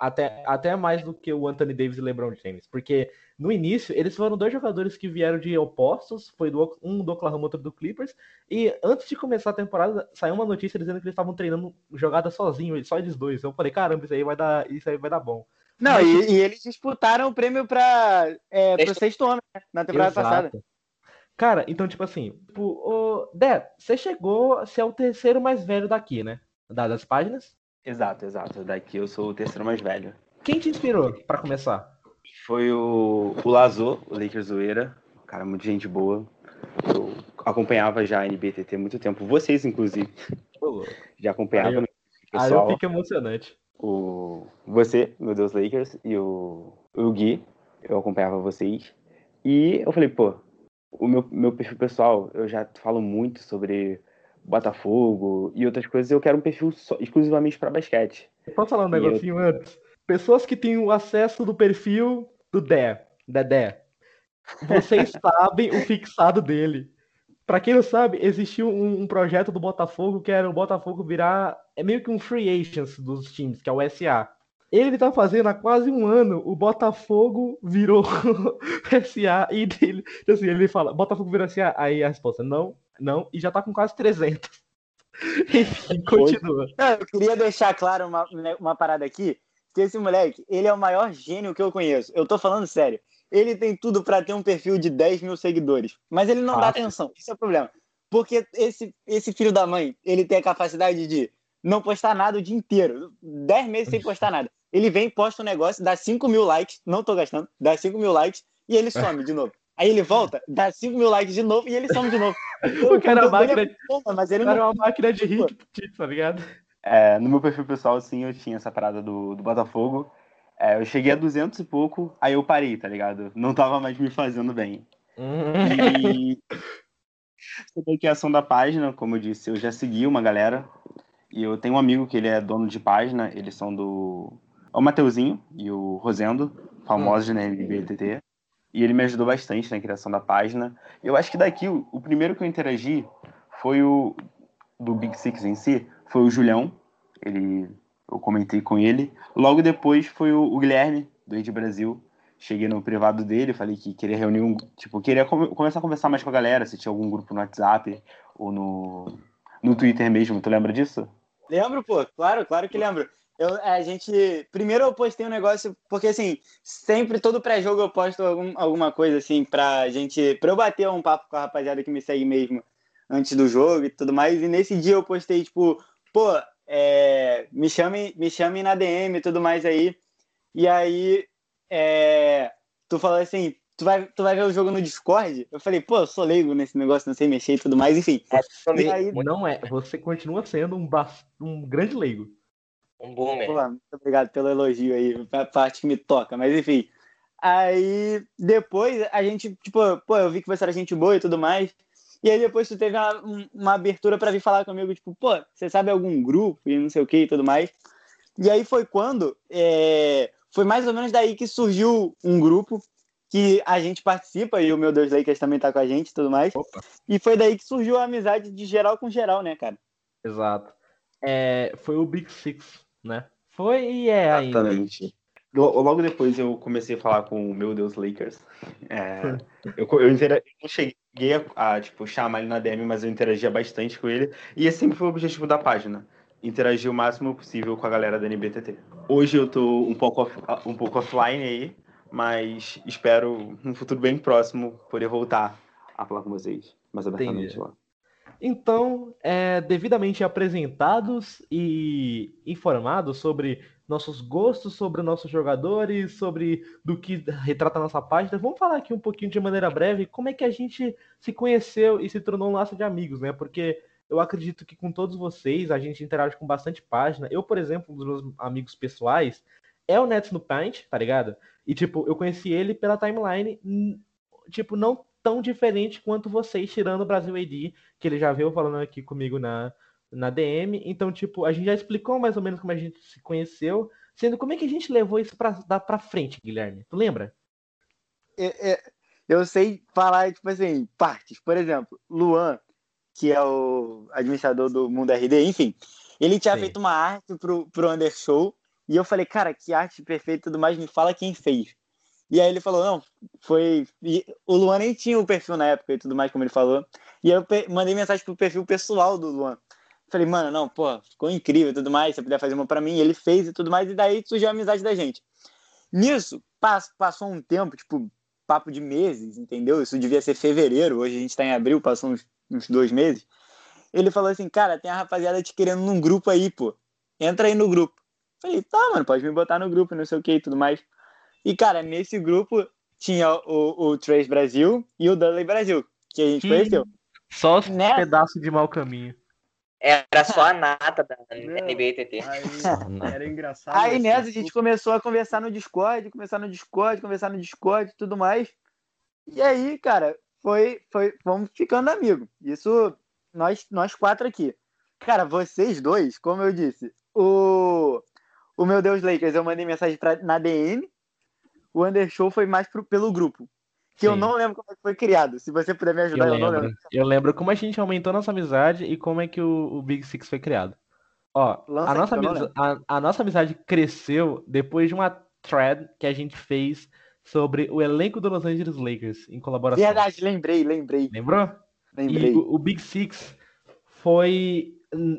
Até, até mais do que o Anthony Davis e LeBron James. Porque no início, eles foram dois jogadores que vieram de opostos, foi do, um do Oklahoma, outro do Clippers, e antes de começar a temporada, saiu uma notícia dizendo que eles estavam treinando jogada sozinho, só eles dois. Eu falei, caramba, isso aí vai dar, isso aí vai dar bom. Não, Mas, e, e, eles disputaram o prêmio para é, pro sexto homem, né, na temporada Exato. passada. Cara, então, tipo assim, tipo, o... Dé, você chegou a ser o terceiro mais velho daqui, né? Das páginas? Exato, exato. Daqui eu sou o terceiro mais velho. Quem te inspirou para começar? Foi o, o Lazô, o Lakers Zoeira. Cara, muito gente boa. Eu acompanhava já a NBTT há muito tempo. Vocês, inclusive. já acompanhava. Aí, pessoal. aí eu fico emocionante. O, você, meu Deus Lakers, e o, o Gui. Eu acompanhava vocês. E eu falei, pô, o meu, meu perfil pessoal, eu já falo muito sobre Botafogo e outras coisas. Eu quero um perfil só, exclusivamente para basquete. Posso falar um negocinho eu... antes? Pessoas que têm o acesso do perfil do Dé, Dedé. Vocês [LAUGHS] sabem o fixado dele. Para quem não sabe, existiu um, um, projeto do Botafogo que era o Botafogo virar. É meio que um free agents dos times, que é o SA. Ele tá fazendo há quase um ano, o Botafogo virou [LAUGHS] SA e dele, assim, ele fala, Botafogo virou SA, aí a resposta, não, não, e já tá com quase 300. [LAUGHS] Enfim, continua. Não, eu queria deixar claro uma, uma parada aqui, que esse moleque, ele é o maior gênio que eu conheço. Eu tô falando sério. Ele tem tudo para ter um perfil de 10 mil seguidores, mas ele não dá atenção. Isso é o problema. Porque esse, esse filho da mãe, ele tem a capacidade de não postar nada o dia inteiro. 10 meses sem postar nada. Ele vem, posta um negócio, dá 5 mil likes, não tô gastando, dá 5 mil likes e ele some de novo. Aí ele volta, dá 5 mil likes de novo e ele some de novo. [LAUGHS] o cara, é máquina, de... mas ele não... é uma máquina de hit, tá ligado? É, no meu perfil pessoal, sim, eu tinha essa parada do, do Botafogo. É, eu cheguei a 200 e pouco, aí eu parei, tá ligado? Não tava mais me fazendo bem. e sobre a criação da página, como eu disse, eu já segui uma galera. E eu tenho um amigo que ele é dono de página, eles são do. É o Mateuzinho e o Rosendo, famosos hum. na NBTT. E ele me ajudou bastante na criação da página. Eu acho que daqui, o, o primeiro que eu interagi foi o do Big Six em si, foi o Julião, ele, eu comentei com ele. Logo depois foi o, o Guilherme, do Ed Brasil. Cheguei no privado dele, falei que queria reunir um. Tipo, queria come, começar a conversar mais com a galera, se tinha algum grupo no WhatsApp ou no, no Twitter mesmo. Tu lembra disso? Lembro, pô, claro, claro que lembro. Eu, a gente. Primeiro eu postei um negócio, porque assim, sempre todo pré-jogo eu posto algum, alguma coisa assim pra gente. pra eu bater um papo com a rapaziada que me segue mesmo antes do jogo e tudo mais. E nesse dia eu postei, tipo, pô, é, me chame, me chame na DM e tudo mais aí. E aí, é, tu falou assim, tu vai, tu vai ver o jogo no Discord? Eu falei, pô, eu sou leigo nesse negócio, não sei mexer e tudo mais, enfim. É, aí... Não é, você continua sendo um, um grande leigo. Um boomer. Pô, muito obrigado pelo elogio aí, a parte que me toca, mas enfim. Aí, depois, a gente, tipo, pô, eu vi que você era gente boa e tudo mais. E aí depois tu teve uma, uma abertura para vir falar comigo, tipo, pô, você sabe algum grupo e não sei o que e tudo mais. E aí foi quando, é, foi mais ou menos daí que surgiu um grupo que a gente participa, e o meu Deus Lakers também tá com a gente e tudo mais. Opa. E foi daí que surgiu a amizade de geral com geral, né, cara? Exato. É, foi o Big Six, né? Foi e é ainda. Logo depois eu comecei a falar com o meu Deus Lakers. É, eu, eu, eu, não cheguei a, a, tipo, chamar ele na DM, mas eu interagia bastante com ele. E esse sempre foi o objetivo da página. Interagir o máximo possível com a galera da NBTT. Hoje eu tô um pouco, off, um pouco offline aí, mas espero, no futuro bem próximo, poder voltar a falar com vocês mais abertamente lá. Então, é, devidamente apresentados e informados sobre nossos gostos, sobre nossos jogadores, sobre do que retrata a nossa página. Vamos falar aqui um pouquinho de maneira breve como é que a gente se conheceu e se tornou um laço de amigos, né? Porque eu acredito que com todos vocês a gente interage com bastante página. Eu, por exemplo, um dos meus amigos pessoais é o Nets no Paint, tá ligado? E tipo, eu conheci ele pela timeline, tipo, não tão diferente quanto vocês, tirando o Brasil AD, que ele já veio falando aqui comigo na, na DM. Então, tipo, a gente já explicou mais ou menos como a gente se conheceu. Sendo como é que a gente levou isso pra, pra frente, Guilherme? Tu lembra? É, é, eu sei falar, tipo assim, partes. Por exemplo, Luan, que é o administrador do Mundo RD, enfim, ele tinha Sim. feito uma arte pro, pro Undershow. E eu falei, cara, que arte perfeita e tudo mais, me fala quem fez. E aí ele falou, não, foi. E o Luan nem tinha o perfil na época e tudo mais, como ele falou. E aí eu mandei mensagem pro perfil pessoal do Luan. Falei, mano, não, pô, ficou incrível e tudo mais, se puder fazer uma para mim, ele fez e tudo mais, e daí surgiu a amizade da gente. Nisso, passou um tempo, tipo, papo de meses, entendeu? Isso devia ser fevereiro, hoje a gente tá em abril, passou uns, uns dois meses. Ele falou assim, cara, tem a rapaziada te querendo num grupo aí, pô. Entra aí no grupo. Falei, tá, mano, pode me botar no grupo, não sei o que e tudo mais. E, cara, nesse grupo tinha o, o Trace Brasil e o Dudley Brasil, que a gente hum, conheceu. Só os né? pedaços de mau caminho. Era só a [LAUGHS] nata da NBTT. era engraçado. Aí nessa a gente começou a conversar no Discord, conversar no Discord, conversar no Discord e tudo mais. E aí, cara, foi, foi, fomos ficando amigos. Isso, nós, nós quatro aqui. Cara, vocês dois, como eu disse, o, o meu Deus Lakers, eu mandei mensagem pra, na DM. O Undershow foi mais pro, pelo grupo que Sim. eu não lembro como é foi criado. Se você puder me ajudar, eu, eu lembro. não lembro. Eu lembro como a gente aumentou nossa amizade e como é que o, o Big Six foi criado. Ó, a nossa, a, a nossa amizade cresceu depois de uma thread que a gente fez sobre o elenco do Los Angeles Lakers em colaboração. Verdade, lembrei, lembrei. Lembrou? Lembrei. E o, o Big Six foi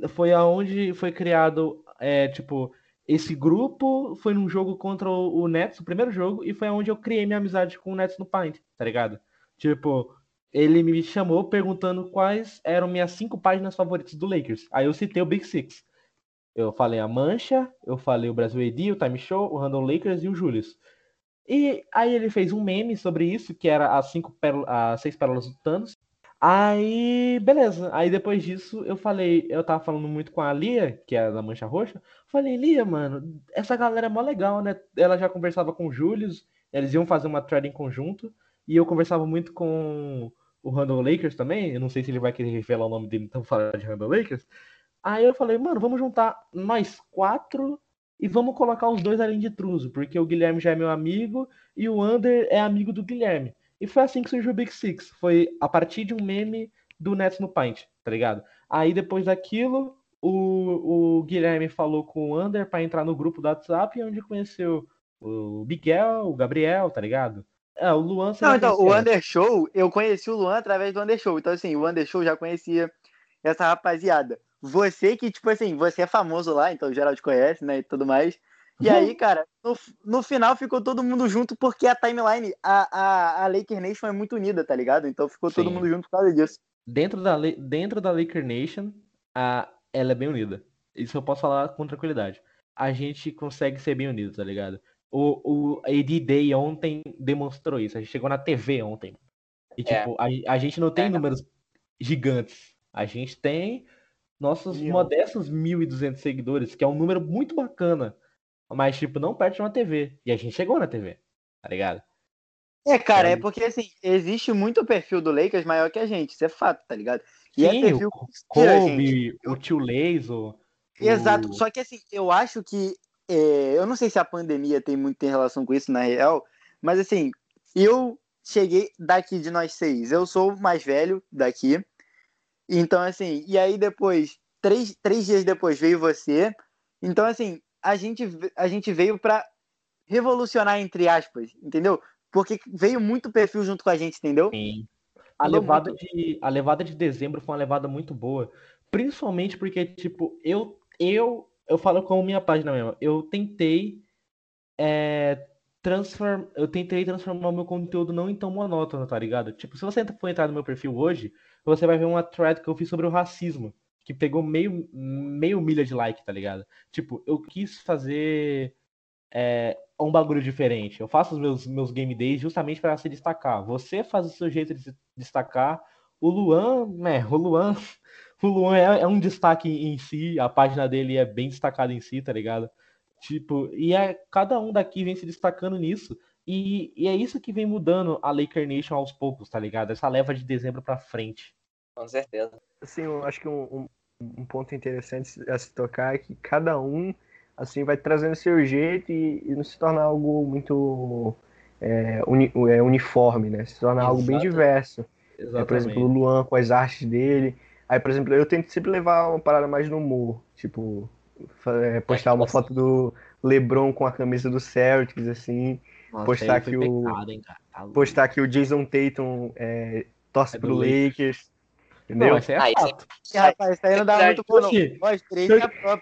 foi aonde foi criado é, tipo esse grupo foi num jogo contra o Nets, o primeiro jogo, e foi onde eu criei minha amizade com o Nets no Paint, tá ligado? Tipo, ele me chamou perguntando quais eram minhas cinco páginas favoritas do Lakers. Aí eu citei o Big Six. Eu falei a Mancha, eu falei o Brasil AD, o Time Show, o Randall Lakers e o Julius. E aí ele fez um meme sobre isso, que era as cinco pérolas, as seis pérolas do Thanos. Aí, beleza. Aí depois disso, eu falei, eu tava falando muito com a Lia, que é da Mancha Roxa. Falei, Lia, mano, essa galera é mó legal, né? Ela já conversava com o Julius, eles iam fazer uma thread em conjunto. E eu conversava muito com o Randall Lakers também. Eu não sei se ele vai querer revelar o nome dele, então falar de Randall Lakers. Aí eu falei, mano, vamos juntar nós quatro e vamos colocar os dois além de Truso, porque o Guilherme já é meu amigo e o Under é amigo do Guilherme. E foi assim que surgiu o Big Six. Foi a partir de um meme do Nets no Paint, tá ligado? Aí depois daquilo, o, o Guilherme falou com o Under para entrar no grupo do WhatsApp, onde conheceu o Miguel, o Gabriel, tá ligado? É, o Luan Não, então, o Under Show, eu conheci o Luan através do Under Show. Então, assim, o Under Show já conhecia essa rapaziada. Você que, tipo assim, você é famoso lá, então geral te conhece, né, e tudo mais. E aí, [LAUGHS] cara, no, no final ficou todo mundo junto porque a timeline, a, a, a Laker Nation é muito unida, tá ligado? Então ficou Sim. todo mundo junto por causa disso. Dentro da, dentro da Laker Nation, a, ela é bem unida. Isso eu posso falar com tranquilidade. A gente consegue ser bem unido, tá ligado? O, o AD Day ontem demonstrou isso. A gente chegou na TV ontem. E, é. tipo, é. a, a gente não tem é. números gigantes. A gente tem nossos Meu. modestos 1.200 seguidores, que é um número muito bacana mas, tipo, não perto de uma TV. E a gente chegou na TV, tá ligado? É, cara, é, é porque, assim, existe muito perfil do Lakers maior que a gente, isso é fato, tá ligado? E é Sim, é perfil o Kobe, o tio Laser. Exato, o... só que, assim, eu acho que, é, eu não sei se a pandemia tem muito em relação com isso, na real, mas, assim, eu cheguei daqui de nós seis, eu sou o mais velho daqui, então, assim, e aí depois, três, três dias depois veio você, então, assim, a gente, a gente veio para revolucionar, entre aspas, entendeu? Porque veio muito perfil junto com a gente, entendeu? Sim. A levada, de, a levada de dezembro foi uma levada muito boa. Principalmente porque, tipo, eu, eu, eu falo com minha página mesmo. Eu tentei é, transform, eu tentei transformar o meu conteúdo não em tão monótono, tá ligado? Tipo, se você for entrar no meu perfil hoje, você vai ver uma thread que eu fiz sobre o racismo que pegou meio, meio milha de like, tá ligado? Tipo, eu quis fazer é, um bagulho diferente. Eu faço os meus, meus game days justamente para se destacar. Você faz o seu jeito de se destacar. O Luan, né? O Luan, [LAUGHS] o Luan é, é um destaque em si. A página dele é bem destacada em si, tá ligado? Tipo, e é, cada um daqui vem se destacando nisso. E, e é isso que vem mudando a Laker Nation aos poucos, tá ligado? Essa leva de dezembro pra frente. Com certeza. Assim, eu acho que um, um ponto interessante a se tocar é que cada um assim vai trazendo seu jeito e, e não se torna algo muito é, uni, é, uniforme, né? Se torna Exato. algo bem diverso. É, por exemplo, o Luan com as artes dele. Aí, por exemplo, eu tento sempre levar uma parada mais no humor. Tipo, é, postar uma foto do LeBron com a camisa do Celtics, assim. Nossa, postar que o. Pecado, hein, tá postar que o Jason Tatum é, torce é pro Lakers. Entendeu? Não, isso é ah, fato. Isso, rapaz, isso aí não dá muito bom, não. Assim,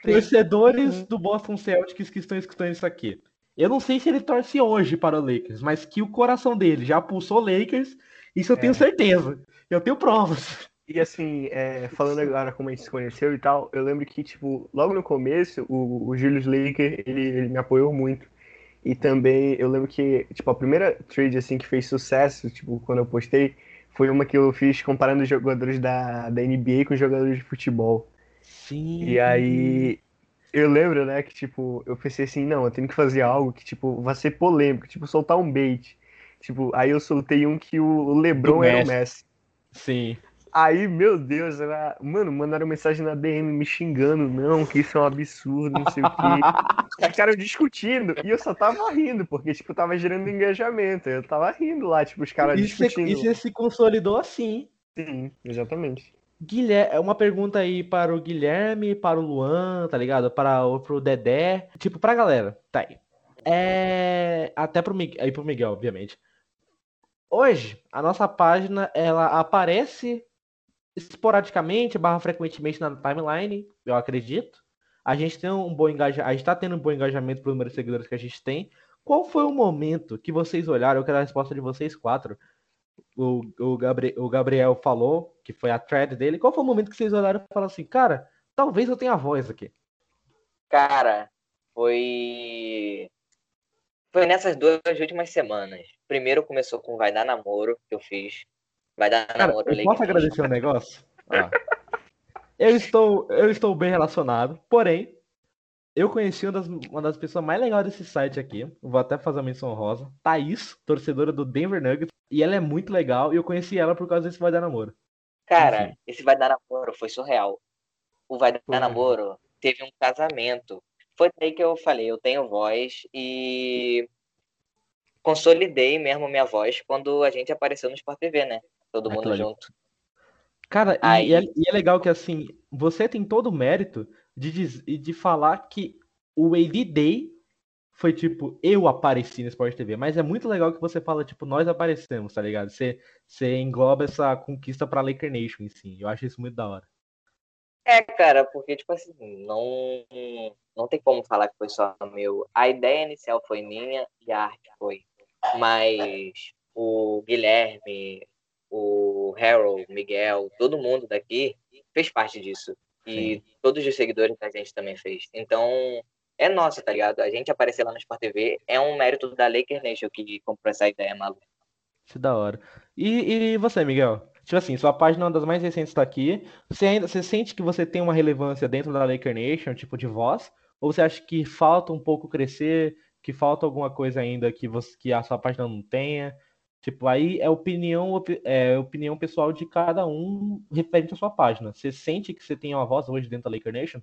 torcedores do Boston Celtics que estão escutando isso aqui. Eu não sei se ele torce hoje para o Lakers, mas que o coração dele já pulsou Lakers, isso eu tenho é. certeza. Eu tenho provas. E assim, é, falando agora como a gente se conheceu e tal, eu lembro que, tipo, logo no começo, o, o Julius Laker, ele, ele me apoiou muito. E também eu lembro que, tipo, a primeira trade, assim, que fez sucesso, tipo, quando eu postei, foi uma que eu fiz comparando os jogadores da, da NBA com os jogadores de futebol. Sim. E aí eu lembro, né, que tipo, eu pensei assim, não, eu tenho que fazer algo que, tipo, vai ser polêmico, tipo, soltar um bait. Tipo, aí eu soltei um que o LeBron era o Messi. Sim. Aí, meu Deus, era... mano, mandaram mensagem na DM me xingando, não, que isso é um absurdo, não sei o quê. [LAUGHS] Os caras discutindo, e eu só tava rindo, porque, tipo, tava gerando engajamento. Eu tava rindo lá, tipo, os caras discutindo. E você se consolidou assim. Sim, exatamente. Guilherme, é uma pergunta aí para o Guilherme, para o Luan, tá ligado? Para o pro Dedé, tipo, pra galera, tá aí. É... Até pro, Miguel, aí pro Miguel, obviamente. Hoje, a nossa página, ela aparece esporadicamente, barra frequentemente na timeline, eu acredito. A gente tem um bom engajamento, a gente tá tendo um bom engajamento pelo número de seguidores que a gente tem. Qual foi o momento que vocês olharam? Eu quero a resposta de vocês quatro. O, o, Gabri o Gabriel falou, que foi a thread dele. Qual foi o momento que vocês olharam e falaram assim, cara, talvez eu tenha voz aqui? Cara, foi. Foi nessas duas últimas semanas. Primeiro começou com Vai Dar Namoro, que eu fiz. Vai dar Cara, namoro. Eu posso agradecer um negócio? Ah. Eu, estou, eu estou bem relacionado, porém, eu conheci uma das, uma das pessoas mais legais desse site aqui. Vou até fazer a menção rosa. Thaís, torcedora do Denver Nuggets. E ela é muito legal. E eu conheci ela por causa desse Vai Dar Namoro. Cara, Enfim. esse Vai Dar Namoro foi surreal. O Vai Dar Namoro teve um casamento. Foi daí que eu falei, eu tenho voz e consolidei mesmo minha voz quando a gente apareceu no Sport TV, né? Todo é mundo claro. junto. Cara, Aí... e, é, e, é, legal que assim, você tem todo o mérito de, de falar que o AD Day foi tipo, eu apareci no Sport TV, mas é muito legal que você fala, tipo, nós aparecemos, tá ligado? Você, você engloba essa conquista pra Laker Nation, sim. Eu acho isso muito da hora. É, cara, porque, tipo assim, não, não tem como falar que foi só meu. A ideia inicial foi minha e a arte foi. Mas o Guilherme, o Harold, o Miguel, todo mundo daqui fez parte disso. E Sim. todos os seguidores da gente também fez. Então, é nosso, tá ligado? A gente aparecer lá no Sport TV é um mérito da Laker Nation que comprou essa ideia maluca. Que da hora. E, e você, Miguel? Tipo assim, sua página é uma das mais recentes tá aqui. Você ainda você sente que você tem uma relevância dentro da Laker Nation, tipo de voz? Ou você acha que falta um pouco crescer, que falta alguma coisa ainda que, você, que a sua página não tenha? Tipo, aí é opinião, é opinião pessoal de cada um referente à sua página. Você sente que você tem uma voz hoje dentro da Laker Nation?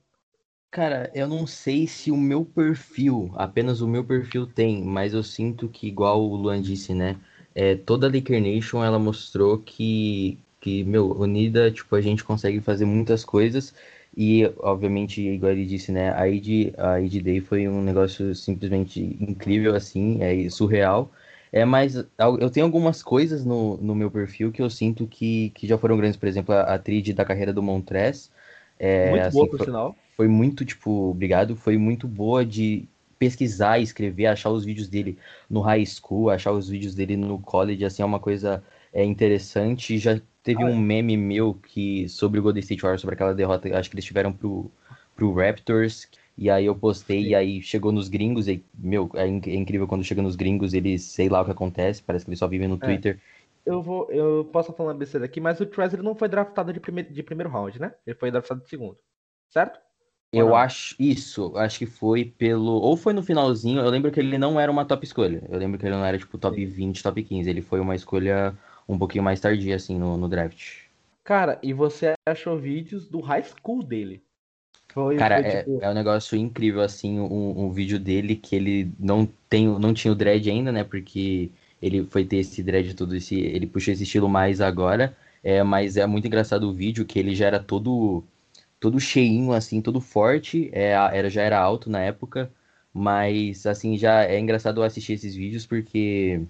Cara, eu não sei se o meu perfil, apenas o meu perfil tem, mas eu sinto que, igual o Luan disse, né? É, toda a Laker Nation, ela mostrou que, que, meu, unida, tipo, a gente consegue fazer muitas coisas. E, obviamente, igual ele disse, né? A ID, a ID Day foi um negócio simplesmente incrível, assim, é surreal. É, mas eu tenho algumas coisas no, no meu perfil que eu sinto que, que já foram grandes. Por exemplo, a, a da carreira do Montrez. É, muito assim, boa, por foi, sinal. Foi muito, tipo, obrigado. Foi muito boa de pesquisar, escrever, achar os vídeos dele no high school, achar os vídeos dele no college, assim, é uma coisa é, interessante. Já teve ah, um meme meu que sobre o Golden State Warriors, sobre aquela derrota, acho que eles tiveram pro, pro Raptors, e aí eu postei, Sim. e aí chegou nos gringos, e, meu, é, é, incrível quando chega nos gringos, eles sei lá o que acontece, parece que eles só vivem no é. Twitter. Eu vou, eu posso falar uma besteira aqui, mas o Treasure não foi draftado de, prime de primeiro round, né? Ele foi draftado de segundo, certo? Eu acho isso, acho que foi pelo. Ou foi no finalzinho, eu lembro que ele não era uma top escolha. Eu lembro que ele não era tipo top Sim. 20, top 15. Ele foi uma escolha um pouquinho mais tardia, assim, no, no draft. Cara, e você achou vídeos do high school dele? Foi, Cara, foi, é, tipo... é um negócio incrível, assim, um, um vídeo dele que ele não tem, não tinha o dread ainda, né? Porque ele foi ter esse dread tudo esse, ele puxou esse estilo mais agora. É, mas é muito engraçado o vídeo que ele já era todo todo cheinho assim, todo forte, é, era já era alto na época, mas assim já é engraçado assistir esses vídeos porque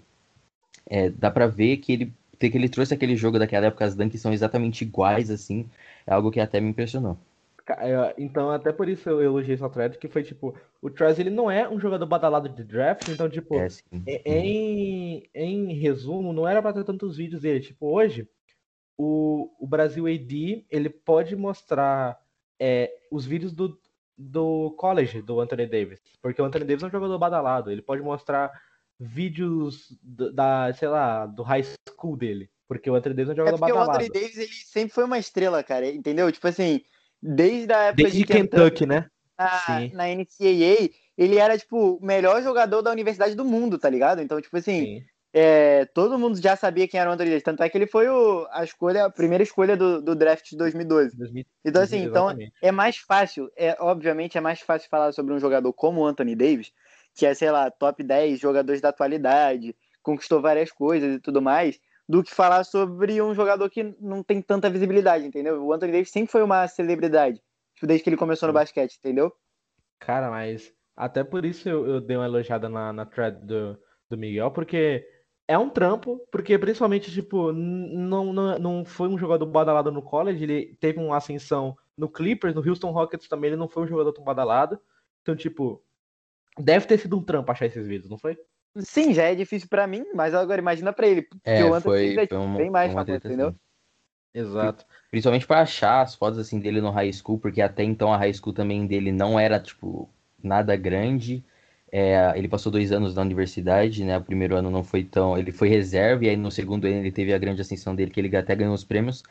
é, dá para ver que ele que ele trouxe aquele jogo daquela época, as dunks são exatamente iguais assim, é algo que até me impressionou. É, então, até por isso eu elogiei esse thread, que foi tipo, o Travis ele não é um jogador badalado de draft, então, tipo, é, em, em resumo, não era pra ter tantos vídeos dele. Tipo, hoje, o, o Brasil AD, ele pode mostrar é, os vídeos do, do college do Anthony Davis, porque o Anthony Davis é um jogador badalado, ele pode mostrar vídeos da, sei lá, do high school dele, porque o Anthony Davis é um jogador é porque badalado. o Anthony Davis, ele sempre foi uma estrela, cara, entendeu? Tipo assim, desde a época desde de Kentucky, Kentucky né? Na, na, NCAA, ele era, tipo, o melhor jogador da universidade do mundo, tá ligado? Então, tipo assim, é, todo mundo já sabia quem era o Anthony Davis. Tanto é que ele foi o, a escolha, a primeira escolha do, do draft de 2012. 2000, então, assim, então é mais fácil, é, obviamente, é mais fácil falar sobre um jogador como o Anthony Davis, que é, sei lá, top 10 jogadores da atualidade, conquistou várias coisas e tudo mais, do que falar sobre um jogador que não tem tanta visibilidade, entendeu? O Anthony Davis sempre foi uma celebridade, tipo, desde que ele começou no basquete, entendeu? Cara, mas até por isso eu, eu dei uma elogiada na, na thread do, do Miguel, porque é um trampo, porque principalmente, tipo, não, não, não foi um jogador badalado no college, ele teve uma ascensão no Clippers, no Houston Rockets também, ele não foi um jogador tão badalado. Então, tipo, deve ter sido um trampo achar esses vídeos, não foi? Sim, já é difícil para mim, mas agora imagina para ele. Porque é, o Anthony foi, é foi bem mais fácil, entendeu? Assim. Exato. Principalmente para achar as fotos assim dele no high school, porque até então a high school também dele não era tipo nada grande. É, ele passou dois anos na universidade, né? O primeiro ano não foi tão. Ele foi reserva, e aí no segundo ano ele teve a grande ascensão dele, que ele até ganhou os prêmios.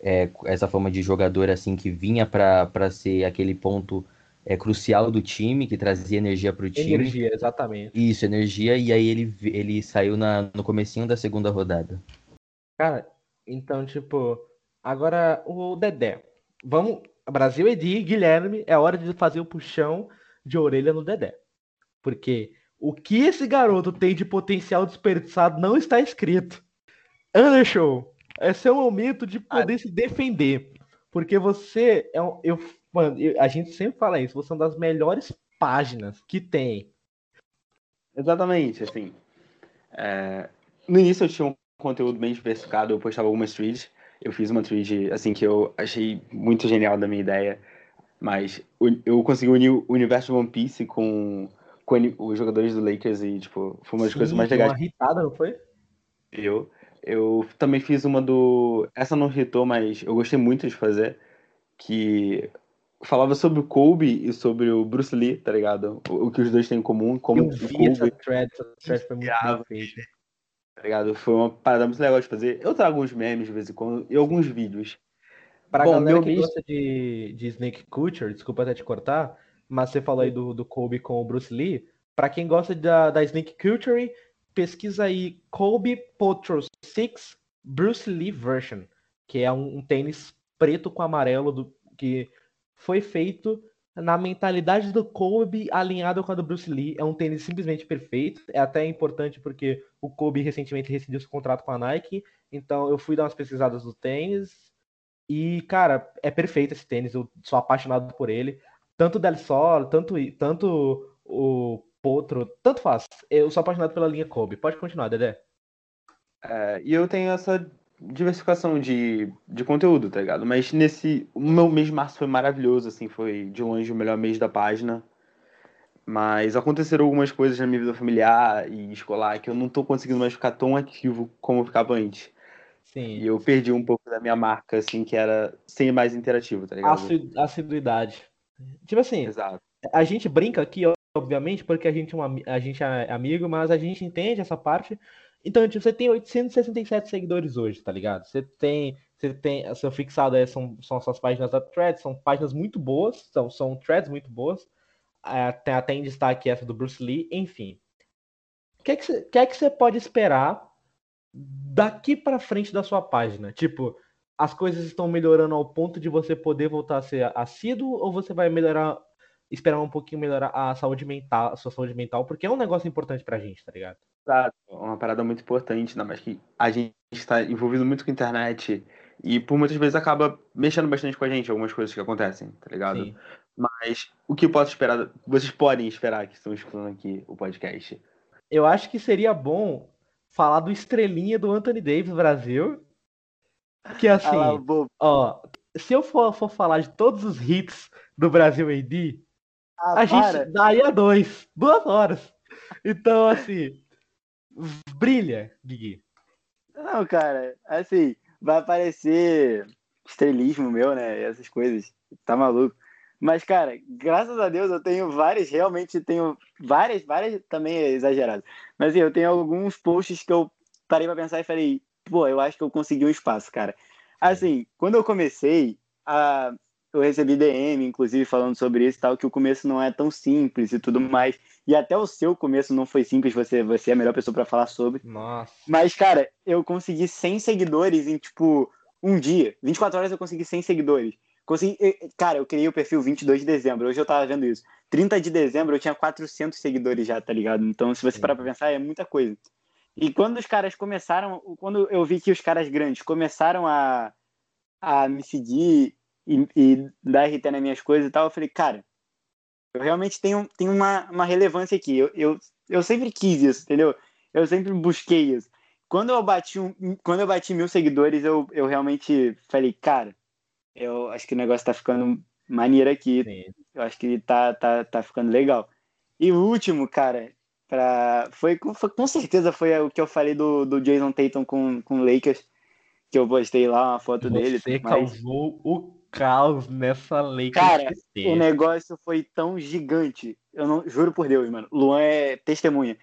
É, essa forma de jogador assim que vinha para ser aquele ponto é, crucial do time, que trazia energia para o time. Energia, exatamente. Isso, energia, e aí ele, ele saiu na, no comecinho da segunda rodada. Cara, então, tipo, agora o Dedé. Vamos, Brasil Edi, Guilherme, é hora de fazer o puxão de orelha no Dedé. Porque o que esse garoto tem de potencial desperdiçado não está escrito. Anderson, esse é o momento de poder ah. se defender. Porque você é um, eu Mano, a gente sempre fala isso, você é uma das melhores páginas que tem. Exatamente, assim. É... No início eu tinha um conteúdo bem diversificado, eu postava algumas threads. Eu fiz uma thread, assim, que eu achei muito genial da minha ideia. Mas eu consegui unir o universo de One Piece com, com os jogadores do Lakers e, tipo, foi uma das Sim, coisas mais legais. uma irritada, não foi? Eu. Eu também fiz uma do. Essa não irritou, mas eu gostei muito de fazer. Que falava sobre o Kobe e sobre o Bruce Lee, tá ligado? O, o que os dois têm em comum, como eu vi Kobe essa thread, essa thread foi muito bem feita. Tá ligado? Foi uma parada muito legal de fazer. Eu trago uns memes de vez em quando e alguns vídeos. Pra Bom, galera que gosta de, de Snake Culture, desculpa até te cortar, mas você falou aí do, do Kobe com o Bruce Lee. Pra quem gosta da, da Snake Culture, pesquisa aí Kobe Potro 6 Bruce Lee Version, que é um, um tênis preto com amarelo do, que foi feito na mentalidade do Kobe alinhado com a do Bruce Lee. É um tênis simplesmente perfeito. É até importante porque o Kobe recentemente rescindiu seu contrato com a Nike. Então eu fui dar umas pesquisadas do tênis. E, cara, é perfeito esse tênis. Eu sou apaixonado por ele. Tanto o Del Sol, tanto, tanto o Potro, tanto faz. Eu sou apaixonado pela linha Kobe. Pode continuar, Dedé. É, e eu tenho essa diversificação de, de conteúdo, tá ligado? Mas nesse. O meu mês de março foi maravilhoso, assim, foi de longe o melhor mês da página. Mas aconteceram algumas coisas na minha vida familiar e escolar que eu não tô conseguindo mais ficar tão ativo como eu ficava antes. Sim. E eu perdi um pouco da minha marca, assim, que era ser mais interativo, tá ligado? Assiduidade. Tipo assim, Exato. a gente brinca aqui, obviamente, porque a gente, é uma, a gente é amigo, mas a gente entende essa parte então, tipo, você tem 867 seguidores hoje, tá ligado? Você tem, você tem, seu fixado aí são, são suas páginas da thread, são páginas muito boas, são, são threads muito boas. Tem até em destaque essa do Bruce Lee, enfim. O que é que você, que é que você pode esperar daqui para frente da sua página? Tipo, as coisas estão melhorando ao ponto de você poder voltar a ser assíduo ou você vai melhorar, esperar um pouquinho melhorar a saúde mental, a sua saúde mental, porque é um negócio importante pra gente, tá ligado? Exato, é uma parada muito importante, ainda mais que a gente está envolvido muito com a internet e por muitas vezes acaba mexendo bastante com a gente, algumas coisas que acontecem, tá ligado? Sim. Mas o que eu posso esperar, vocês podem esperar que estão escutando aqui o podcast? Eu acho que seria bom falar do estrelinha do Anthony Davis Brasil. Que assim, ah, ó, se eu for, for falar de todos os hits do Brasil AD, ah, a para. gente daria dois, duas horas. Então, assim, brilha, Gui. Não, cara, assim, vai aparecer estrelismo meu, né? Essas coisas. Tá maluco. Mas, cara, graças a Deus eu tenho várias, realmente tenho várias, várias também é exagerado. Mas assim, eu tenho alguns posts que eu parei pra pensar e falei, pô, eu acho que eu consegui um espaço, cara. Assim, quando eu comecei, a, eu recebi DM, inclusive, falando sobre isso e tal, que o começo não é tão simples e tudo mais. E até o seu começo não foi simples, você, você é a melhor pessoa para falar sobre. Nossa. Mas, cara, eu consegui 100 seguidores em, tipo, um dia. 24 horas eu consegui 100 seguidores. Consegui, cara, eu criei o perfil 22 de dezembro, hoje eu tava vendo isso. 30 de dezembro eu tinha 400 seguidores já, tá ligado? Então, se você parar pra pensar, é muita coisa. E quando os caras começaram, quando eu vi que os caras grandes começaram a, a me seguir e, e dar RT nas minhas coisas e tal, eu falei, cara, eu realmente tenho, tenho uma, uma relevância aqui. Eu, eu, eu sempre quis isso, entendeu? Eu sempre busquei isso. Quando eu bati, um, quando eu bati mil seguidores, eu, eu realmente falei, cara, eu acho que o negócio tá ficando maneiro aqui. Sim. Eu acho que tá, tá, tá ficando legal. E o último, cara, pra... foi, foi, com certeza foi o que eu falei do, do Jason Tatum com, com o Lakers, que eu postei lá uma foto Você dele. Você causou o caos nessa Lakers. Cara, o negócio foi tão gigante. Eu não juro por Deus, mano. Luan é testemunha.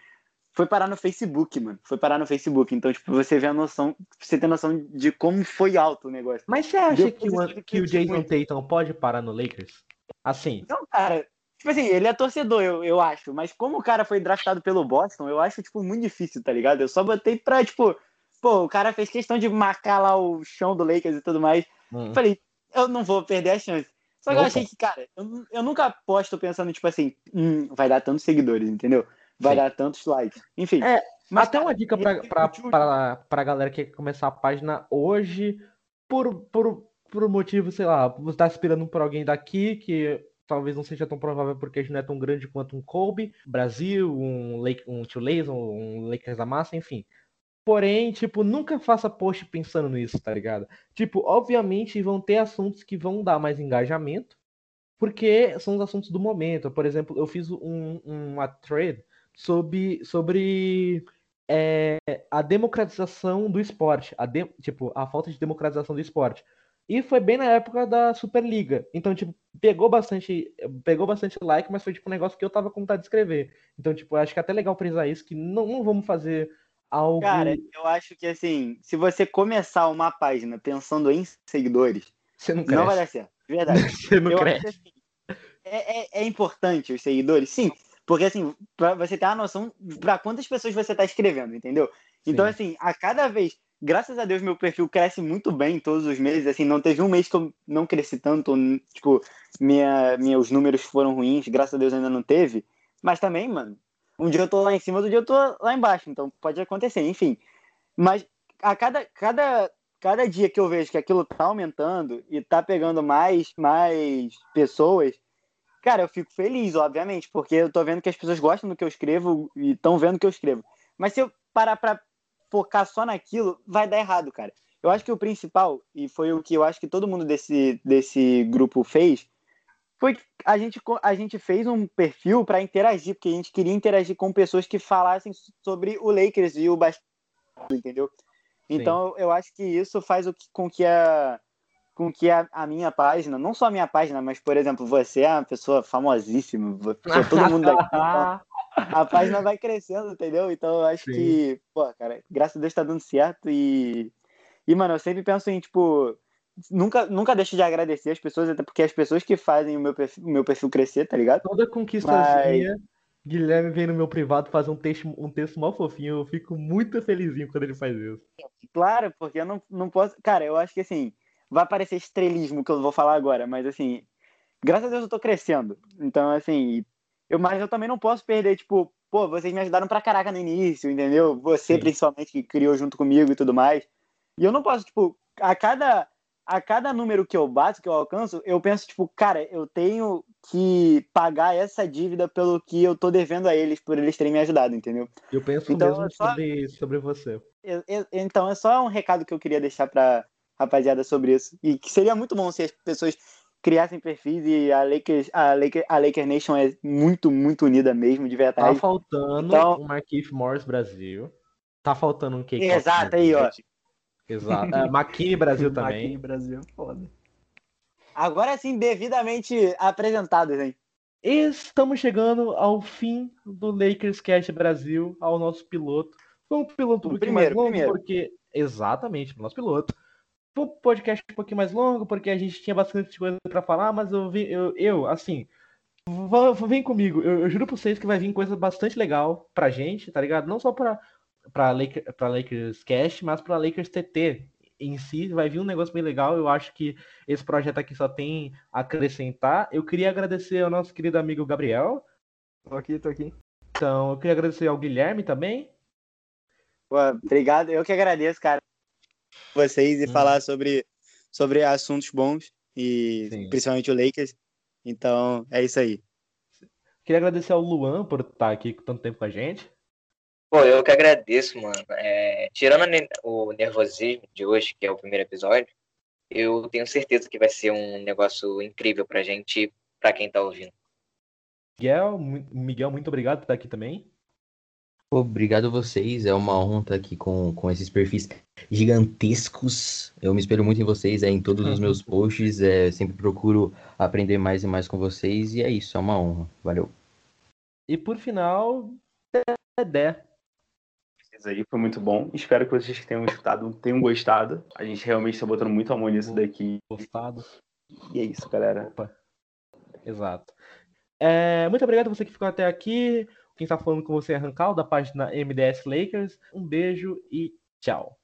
Foi parar no Facebook, mano. Foi parar no Facebook. Então, tipo, você vê a noção, você tem noção de como foi alto o negócio. Mas você acha que o, que o Jason Tatum pode parar no Lakers? Assim. Não, cara, Tipo assim, ele é torcedor, eu, eu acho. Mas como o cara foi draftado pelo Boston, eu acho, tipo, muito difícil, tá ligado? Eu só botei pra, tipo, pô, o cara fez questão de marcar lá o chão do Lakers e tudo mais. Hum. Falei, eu não vou perder a chance. Só que Opa. eu achei que, cara, eu, eu nunca aposto pensando, tipo assim, hum, vai dar tantos seguidores, entendeu? Vai Sim. dar tantos likes. Enfim. É, mas até uma dica pra, pra, pra, pra galera que quer começar a página hoje, por, por, por motivo, sei lá, você tá esperando por alguém daqui que talvez não seja tão provável porque a gente não é tão grande quanto um Kobe, Brasil, um, Lake, um Tio um Lakers da Massa, enfim. Porém, tipo, nunca faça post pensando nisso, tá ligado? Tipo, obviamente vão ter assuntos que vão dar mais engajamento, porque são os assuntos do momento. Por exemplo, eu fiz um, uma thread sobre, sobre é, a democratização do esporte, a de, tipo, a falta de democratização do esporte. E foi bem na época da Superliga. Então, tipo, pegou bastante, pegou bastante like, mas foi tipo um negócio que eu tava com vontade de escrever. Então, tipo, acho que é até legal frisar isso, que não, não vamos fazer algo. Cara, eu acho que assim, se você começar uma página pensando em seguidores, você não, não vai dar certo. De verdade. [LAUGHS] você não eu cresce. Acho, assim, é, é, é importante os seguidores, sim. Porque assim, pra você ter uma noção para quantas pessoas você tá escrevendo, entendeu? Então, sim. assim, a cada vez graças a Deus, meu perfil cresce muito bem todos os meses. Assim, não teve um mês que eu não cresci tanto. Tipo, minha, meus números foram ruins. Graças a Deus ainda não teve. Mas também, mano, um dia eu tô lá em cima, outro dia eu tô lá embaixo. Então pode acontecer, enfim. Mas a cada, cada, cada dia que eu vejo que aquilo tá aumentando e tá pegando mais, mais pessoas, cara, eu fico feliz, obviamente, porque eu tô vendo que as pessoas gostam do que eu escrevo e estão vendo que eu escrevo. Mas se eu parar pra focar só naquilo, vai dar errado, cara. Eu acho que o principal, e foi o que eu acho que todo mundo desse, desse grupo fez, foi que a gente, a gente fez um perfil para interagir, porque a gente queria interagir com pessoas que falassem sobre o Lakers e o basquete, entendeu? Então Sim. eu acho que isso faz o que, com que a com que a, a, minha página, não só a minha página, mas por exemplo, você é uma pessoa famosíssima, [LAUGHS] todo mundo daqui, então, [LAUGHS] a página vai crescendo, entendeu? Então eu acho Sim. que, pô, cara, graças a Deus tá dando certo e. E, mano, eu sempre penso em, tipo, nunca, nunca deixo de agradecer as pessoas, até porque as pessoas que fazem o meu perfil, o meu perfil crescer, tá ligado? Toda conquistazinha, Mas... Guilherme vem no meu privado fazer um texto, um texto mal fofinho, eu fico muito felizinho quando ele faz isso. Claro, porque eu não, não posso. Cara, eu acho que assim, vai parecer estrelismo que eu vou falar agora, mas assim, graças a Deus eu tô crescendo. Então, assim, eu, mas eu também não posso perder, tipo, pô, vocês me ajudaram pra caraca no início, entendeu? Você, Sim. principalmente, que criou junto comigo e tudo mais. E eu não posso, tipo, a cada, a cada número que eu bato, que eu alcanço, eu penso, tipo, cara, eu tenho que pagar essa dívida pelo que eu tô devendo a eles, por eles terem me ajudado, entendeu? Eu penso então, mesmo é só... sobre, sobre você. Eu, eu, então, é só um recado que eu queria deixar pra rapaziada sobre isso. E que seria muito bom se as pessoas criassem perfis e a Lakers, a Lakers, a Lakers Nation é muito, muito unida mesmo, de verdade. Tá faltando então... um Marquinhos Morris Brasil. Tá faltando um Cake Exato, aí, ó. Exato. É, Maquini Brasil também. Maquini Brasil, foda. Agora sim, devidamente apresentados, hein? Estamos chegando ao fim do Lakers Cast Brasil, ao nosso piloto. Foi um piloto um pouquinho primeiro, mais longo, primeiro. porque. Exatamente, nosso piloto. Foi um podcast um pouquinho mais longo, porque a gente tinha bastante coisa para falar, mas eu, vi, eu, eu assim, vem comigo. Eu, eu, juro pra vocês que vai vir coisa bastante legal pra gente, tá ligado? Não só pra, pra, Lakers, pra Lakers Cast, mas pra Lakers TT em si. Vai vir um negócio bem legal. Eu acho que esse projeto aqui só tem a acrescentar. Eu queria agradecer ao nosso querido amigo Gabriel. Tô aqui, tô aqui. Então, eu queria agradecer ao Guilherme também. Pô, obrigado. Eu que agradeço, cara vocês e hum. falar sobre, sobre assuntos bons e Sim. principalmente o Lakers. Então, é isso aí. Queria agradecer ao Luan por estar aqui com tanto tempo com a gente. Pô, eu que agradeço, mano. É, tirando o nervosismo de hoje, que é o primeiro episódio, eu tenho certeza que vai ser um negócio incrível pra gente e pra quem tá ouvindo. Miguel, Miguel, muito obrigado por estar aqui também. Obrigado a vocês, é uma honra estar aqui com, com esses perfis gigantescos. Eu me espelho muito em vocês, é em todos os meus [LAUGHS] posts, é, sempre procuro aprender mais e mais com vocês, e é isso, é uma honra. Valeu. E por final, Dedé. Isso aí foi muito bom. Espero que vocês que tenham escutado tenham gostado. A gente realmente está botando muito amor nisso daqui. Gostado. E é isso, galera. Opa. Exato. É, muito obrigado a você que ficou até aqui. Quem está falando com você é Rancal, da página MDS Lakers. Um beijo e tchau.